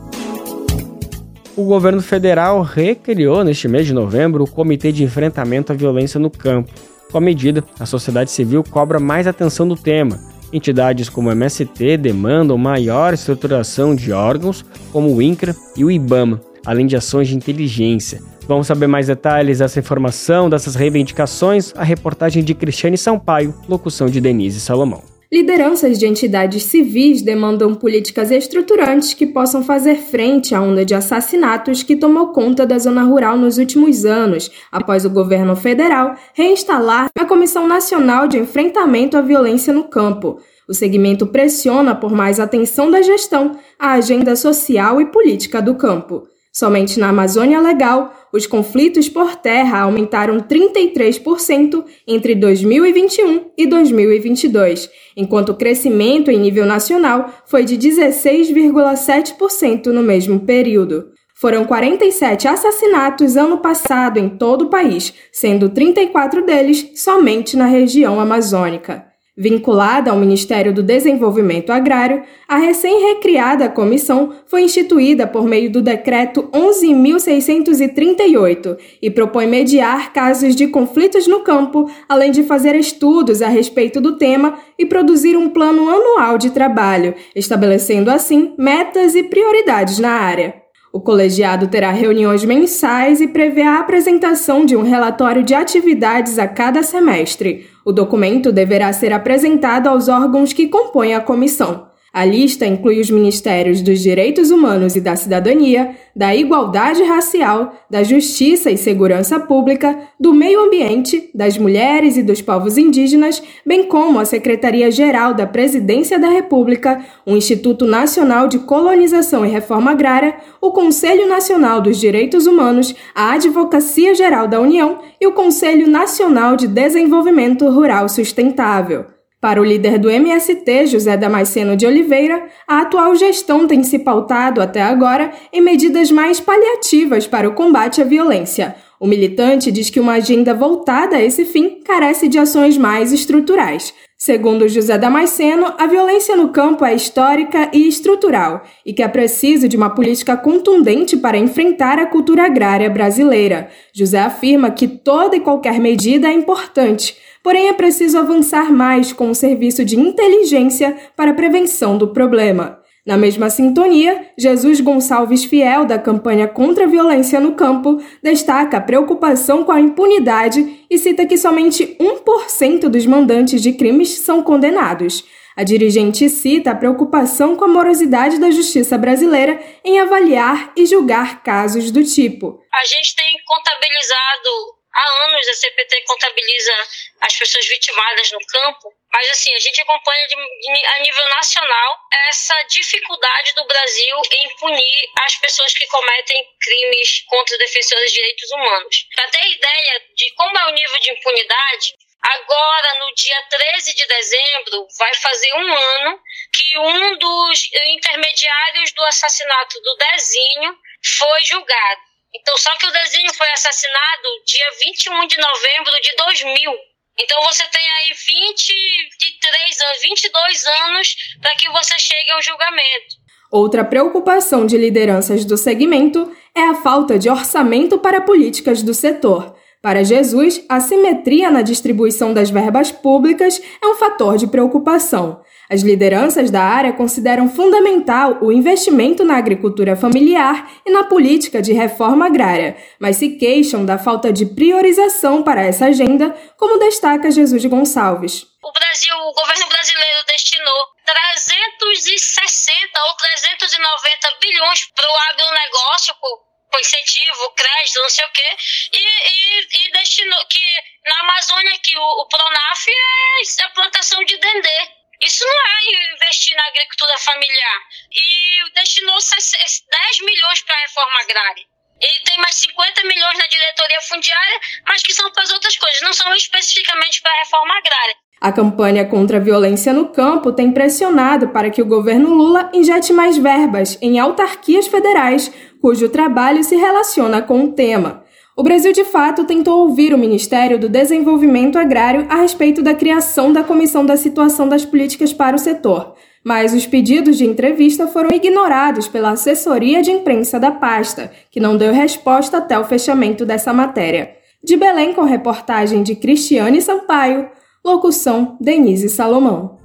O governo federal recriou neste mês de novembro o Comitê de Enfrentamento à Violência no Campo. Com a medida, a sociedade civil cobra mais atenção do tema. Entidades como o MST demandam maior estruturação de órgãos, como o INCRA e o IBAMA, além de ações de inteligência. Vamos saber mais detalhes dessa informação, dessas reivindicações? A reportagem de Cristiane Sampaio, locução de Denise Salomão. Lideranças de entidades civis demandam políticas estruturantes que possam fazer frente à onda de assassinatos que tomou conta da zona rural nos últimos anos, após o governo federal reinstalar a Comissão Nacional de Enfrentamento à Violência no Campo. O segmento pressiona por mais atenção da gestão à agenda social e política do campo. Somente na Amazônia Legal, os conflitos por terra aumentaram 33% entre 2021 e 2022, enquanto o crescimento em nível nacional foi de 16,7% no mesmo período. Foram 47 assassinatos ano passado em todo o país, sendo 34 deles somente na região amazônica. Vinculada ao Ministério do Desenvolvimento Agrário, a recém-recriada comissão foi instituída por meio do Decreto 11.638 e propõe mediar casos de conflitos no campo, além de fazer estudos a respeito do tema e produzir um plano anual de trabalho, estabelecendo assim metas e prioridades na área. O colegiado terá reuniões mensais e prevê a apresentação de um relatório de atividades a cada semestre. O documento deverá ser apresentado aos órgãos que compõem a comissão. A lista inclui os ministérios dos Direitos Humanos e da Cidadania, da Igualdade Racial, da Justiça e Segurança Pública, do Meio Ambiente, das Mulheres e dos Povos Indígenas, bem como a Secretaria-Geral da Presidência da República, o Instituto Nacional de Colonização e Reforma Agrária, o Conselho Nacional dos Direitos Humanos, a Advocacia Geral da União e o Conselho Nacional de Desenvolvimento Rural Sustentável. Para o líder do MST, José Damasceno de Oliveira, a atual gestão tem se pautado até agora em medidas mais paliativas para o combate à violência. O militante diz que uma agenda voltada a esse fim carece de ações mais estruturais. Segundo José Damasceno, a violência no campo é histórica e estrutural e que é preciso de uma política contundente para enfrentar a cultura agrária brasileira. José afirma que toda e qualquer medida é importante, Porém, é preciso avançar mais com o serviço de inteligência para a prevenção do problema. Na mesma sintonia, Jesus Gonçalves Fiel, da campanha contra a violência no campo, destaca a preocupação com a impunidade e cita que somente 1% dos mandantes de crimes são condenados. A dirigente cita a preocupação com a morosidade da justiça brasileira em avaliar e julgar casos do tipo. A gente tem contabilizado há anos, a CPT contabiliza as pessoas vitimadas no campo mas assim, a gente acompanha de, de, a nível nacional essa dificuldade do Brasil em punir as pessoas que cometem crimes contra defensores de direitos humanos. Para ter ideia de como é o nível de impunidade, Agora, no dia 13 de dezembro, vai fazer um ano que um dos intermediários do assassinato do Dezinho foi julgado. Então, só que o Dezinho foi assassinado dia 21 de novembro de 2000. Então você tem aí 23 anos, 22 anos para que você chegue ao julgamento. Outra preocupação de lideranças do segmento é a falta de orçamento para políticas do setor. Para Jesus, a simetria na distribuição das verbas públicas é um fator de preocupação. As lideranças da área consideram fundamental o investimento na agricultura familiar e na política de reforma agrária, mas se queixam da falta de priorização para essa agenda, como destaca Jesus Gonçalves. O Brasil, o governo brasileiro destinou 360 ou 390 bilhões para o agronegócio, com incentivo, crédito, não sei o quê, e, e, e destinou que na Amazônia que o, o Pronaf é a plantação de dendê. Isso não é investir na agricultura familiar. E destinou 10 milhões para a reforma agrária. E tem mais 50 milhões na diretoria fundiária, mas que são para as outras coisas, não são especificamente para a reforma agrária. A campanha contra a violência no campo tem pressionado para que o governo Lula injete mais verbas em autarquias federais, cujo trabalho se relaciona com o tema. O Brasil, de fato, tentou ouvir o Ministério do Desenvolvimento Agrário a respeito da criação da Comissão da Situação das Políticas para o Setor, mas os pedidos de entrevista foram ignorados pela assessoria de imprensa da pasta, que não deu resposta até o fechamento dessa matéria. De Belém, com reportagem de Cristiane Sampaio, locução Denise Salomão.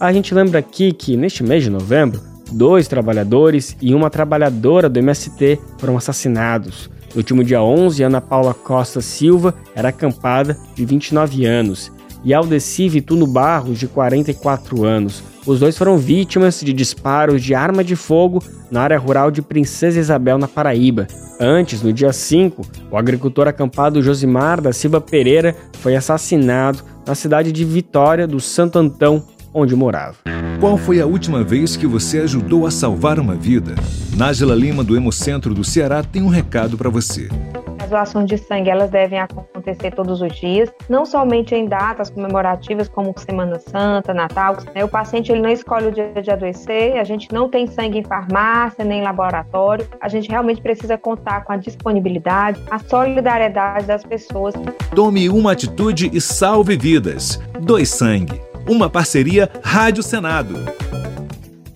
A gente lembra aqui que, neste mês de novembro, dois trabalhadores e uma trabalhadora do MST foram assassinados. No último dia 11, Ana Paula Costa Silva era acampada, de 29 anos, e Aldeci Vituno Barros, de 44 anos. Os dois foram vítimas de disparos de arma de fogo na área rural de Princesa Isabel, na Paraíba. Antes, no dia 5, o agricultor acampado Josimar da Silva Pereira foi assassinado na cidade de Vitória do Santo Antão, onde morava. Qual foi a última vez que você ajudou a salvar uma vida? Nájila Lima, do Hemocentro do Ceará, tem um recado para você. As doações de sangue elas devem acontecer todos os dias, não somente em datas comemorativas como Semana Santa, Natal. Né? O paciente ele não escolhe o dia de adoecer, a gente não tem sangue em farmácia nem em laboratório. A gente realmente precisa contar com a disponibilidade, a solidariedade das pessoas. Tome uma atitude e salve vidas. Doe sangue uma parceria Rádio Senado.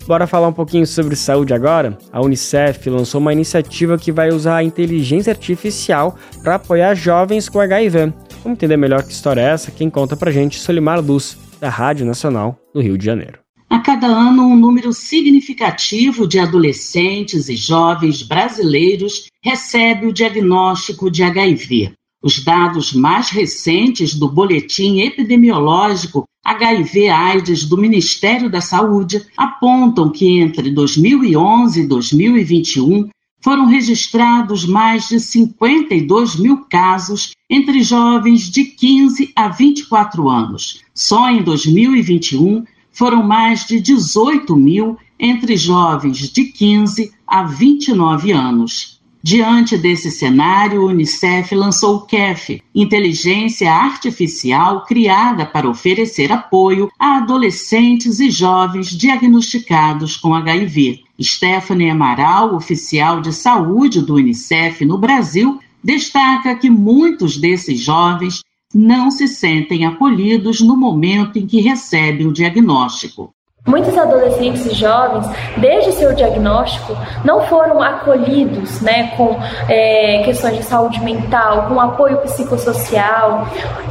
Bora falar um pouquinho sobre saúde agora? A Unicef lançou uma iniciativa que vai usar a inteligência artificial para apoiar jovens com HIV. Vamos entender melhor que história é essa? Quem conta pra gente, Solimar Luz, da Rádio Nacional do Rio de Janeiro. A cada ano, um número significativo de adolescentes e jovens brasileiros recebe o diagnóstico de HIV. Os dados mais recentes do Boletim Epidemiológico HIV-AIDS do Ministério da Saúde apontam que entre 2011 e 2021 foram registrados mais de 52 mil casos entre jovens de 15 a 24 anos. Só em 2021 foram mais de 18 mil entre jovens de 15 a 29 anos. Diante desse cenário, o Unicef lançou o CAF, inteligência artificial criada para oferecer apoio a adolescentes e jovens diagnosticados com HIV. Stephanie Amaral, oficial de saúde do Unicef no Brasil, destaca que muitos desses jovens não se sentem acolhidos no momento em que recebem o diagnóstico. Muitos adolescentes e jovens, desde seu diagnóstico, não foram acolhidos né, com é, questões de saúde mental, com apoio psicossocial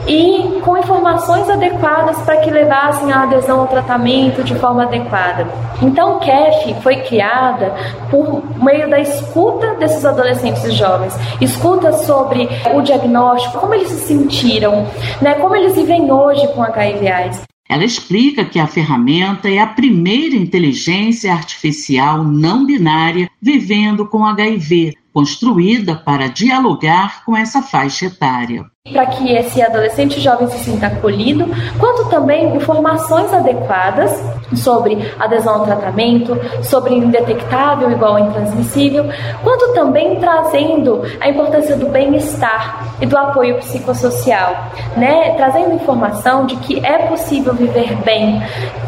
e com informações adequadas para que levassem a adesão ao tratamento de forma adequada. Então, o CAF foi criada por meio da escuta desses adolescentes e jovens, escuta sobre o diagnóstico, como eles se sentiram, né, como eles vivem hoje com HIV/AIDS. Ela explica que a ferramenta é a primeira inteligência artificial não binária vivendo com HIV, construída para dialogar com essa faixa etária para que esse adolescente jovem se sinta acolhido, quanto também informações adequadas sobre adesão ao tratamento, sobre indetectável igual a intransmissível, quanto também trazendo a importância do bem-estar e do apoio psicossocial, né? Trazendo informação de que é possível viver bem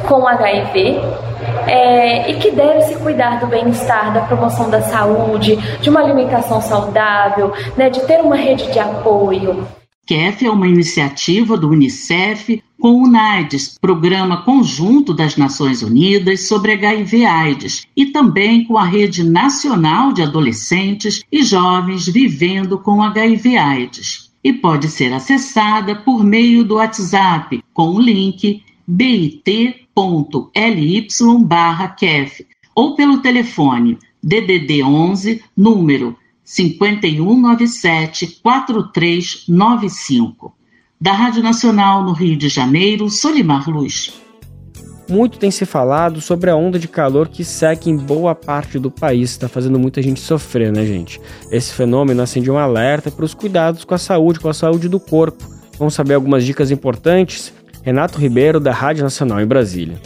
com HIV é, e que deve se cuidar do bem-estar, da promoção da saúde, de uma alimentação saudável, né, de ter uma rede de apoio. KEF é uma iniciativa do Unicef com o NAIDS, Programa Conjunto das Nações Unidas sobre HIV/AIDS, e também com a Rede Nacional de Adolescentes e Jovens Vivendo com HIV/AIDS. E pode ser acessada por meio do WhatsApp com o link bit.ly/kef ou pelo telefone DDD 11 número 5197-4395. Da Rádio Nacional no Rio de Janeiro, Solimar Luz. Muito tem se falado sobre a onda de calor que seca em boa parte do país, está fazendo muita gente sofrer, né, gente? Esse fenômeno acende um alerta para os cuidados com a saúde, com a saúde do corpo. Vamos saber algumas dicas importantes? Renato Ribeiro, da Rádio Nacional em Brasília.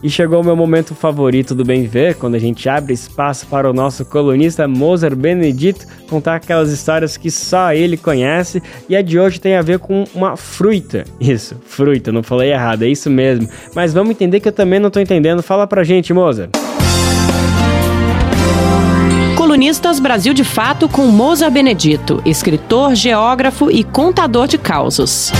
E chegou o meu momento favorito do Bem Ver, quando a gente abre espaço para o nosso colunista Moser Benedito contar aquelas histórias que só ele conhece. E a de hoje tem a ver com uma fruta. Isso, fruta, não falei errado, é isso mesmo. Mas vamos entender que eu também não estou entendendo. Fala pra gente, Moser. Colunistas Brasil de Fato com Moza Benedito, escritor, geógrafo e contador de causos.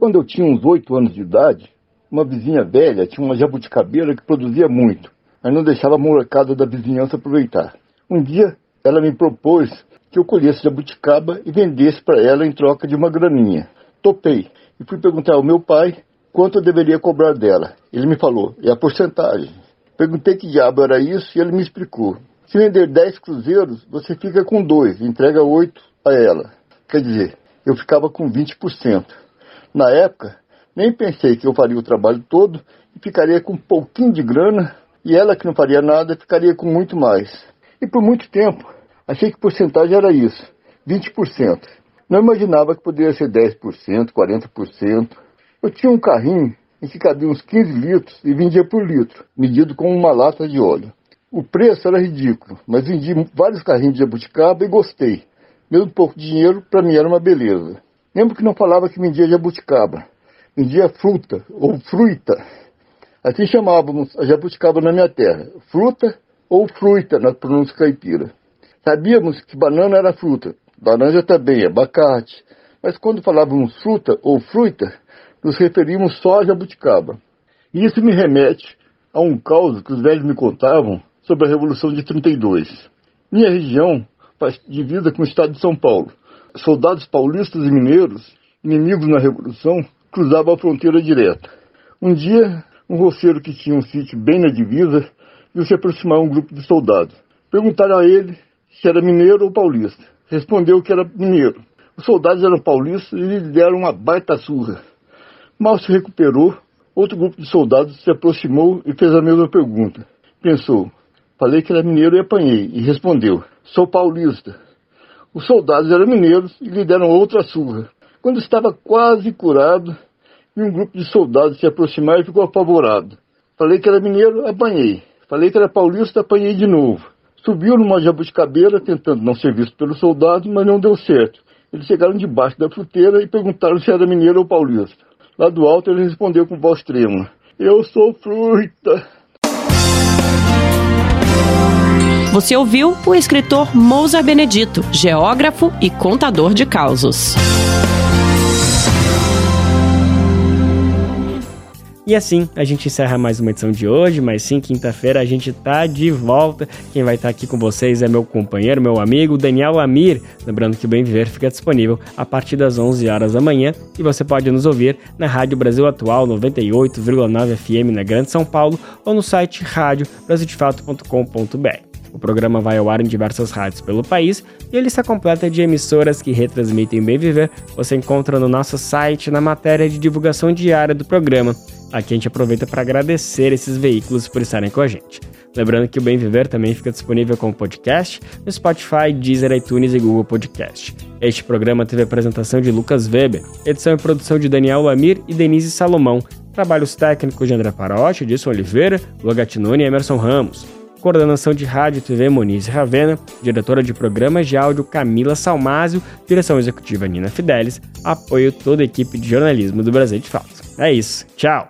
Quando eu tinha uns oito anos de idade, uma vizinha velha tinha uma jabuticabeira que produzia muito, mas não deixava a molecada da vizinhança aproveitar. Um dia, ela me propôs que eu colhesse jabuticaba e vendesse para ela em troca de uma graninha. Topei e fui perguntar ao meu pai quanto eu deveria cobrar dela. Ele me falou, é a porcentagem. Perguntei que diabo era isso e ele me explicou. Se vender 10 cruzeiros, você fica com dois, entrega oito a ela. Quer dizer, eu ficava com 20%. Na época, nem pensei que eu faria o trabalho todo e ficaria com um pouquinho de grana, e ela que não faria nada ficaria com muito mais. E por muito tempo, achei que porcentagem era isso, 20%. Não imaginava que poderia ser 10%, 40%. Eu tinha um carrinho em que cabia uns 15 litros e vendia por litro, medido com uma lata de óleo. O preço era ridículo, mas vendi vários carrinhos de jabuticaba e gostei. Mesmo pouco dinheiro, para mim era uma beleza. Lembro que não falava que vendia jabuticaba, vendia fruta ou fruita. Assim chamávamos a jabuticaba na minha terra, fruta ou fruita na pronúncia caipira. Sabíamos que banana era fruta, laranja também, abacate, mas quando falávamos fruta ou fruta, nos referimos só a jabuticaba. E isso me remete a um caos que os velhos me contavam sobre a Revolução de 32. Minha região faz divisa com o estado de São Paulo soldados paulistas e mineiros, inimigos na Revolução, cruzavam a fronteira direta. Um dia, um roceiro que tinha um sítio bem na divisa viu se aproximar um grupo de soldados. Perguntaram a ele se era mineiro ou paulista. Respondeu que era mineiro. Os soldados eram paulistas e lhe deram uma baita surra. Mal se recuperou, outro grupo de soldados se aproximou e fez a mesma pergunta. Pensou, falei que era mineiro e apanhei, e respondeu, sou paulista. Os soldados eram mineiros e lhe deram outra surra. Quando estava quase curado, vi um grupo de soldados se aproximar e ficou apavorado. Falei que era mineiro, apanhei. Falei que era paulista, apanhei de novo. Subiu numa jabuticabeira, tentando não ser visto pelos soldados, mas não deu certo. Eles chegaram debaixo da fruteira e perguntaram se era mineiro ou paulista. Lá do alto ele respondeu com voz trêmula: Eu sou fruta. Você ouviu o escritor Mousa Benedito, geógrafo e contador de causos. E assim, a gente encerra mais uma edição de hoje, mas sim, quinta-feira a gente tá de volta. Quem vai estar tá aqui com vocês é meu companheiro, meu amigo Daniel Amir. Lembrando que o Bem Viver fica disponível a partir das 11 horas da manhã e você pode nos ouvir na Rádio Brasil Atual 98,9 FM na Grande São Paulo ou no site radiobrasildefato.com.br. O programa vai ao ar em diversas rádios pelo país e ele está completa de emissoras que retransmitem Bem Viver. Você encontra no nosso site na matéria de divulgação diária do programa. Aqui a gente aproveita para agradecer esses veículos por estarem com a gente. Lembrando que o Bem Viver também fica disponível como podcast no Spotify, Deezer, iTunes e Google Podcast. Este programa teve a apresentação de Lucas Weber, edição e produção de Daniel Lamir e Denise Salomão, trabalhos técnicos de André Parotti, Edson Oliveira, Logatinone e Emerson Ramos. Coordenação de Rádio e TV Moniz Ravena, diretora de programas de áudio Camila Salmásio, direção executiva Nina Fidelis, apoio toda a equipe de jornalismo do Brasil de Fato. É isso, tchau!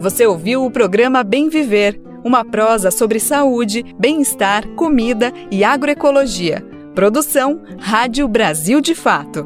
Você ouviu o programa Bem Viver, uma prosa sobre saúde, bem-estar, comida e agroecologia. Produção Rádio Brasil de Fato.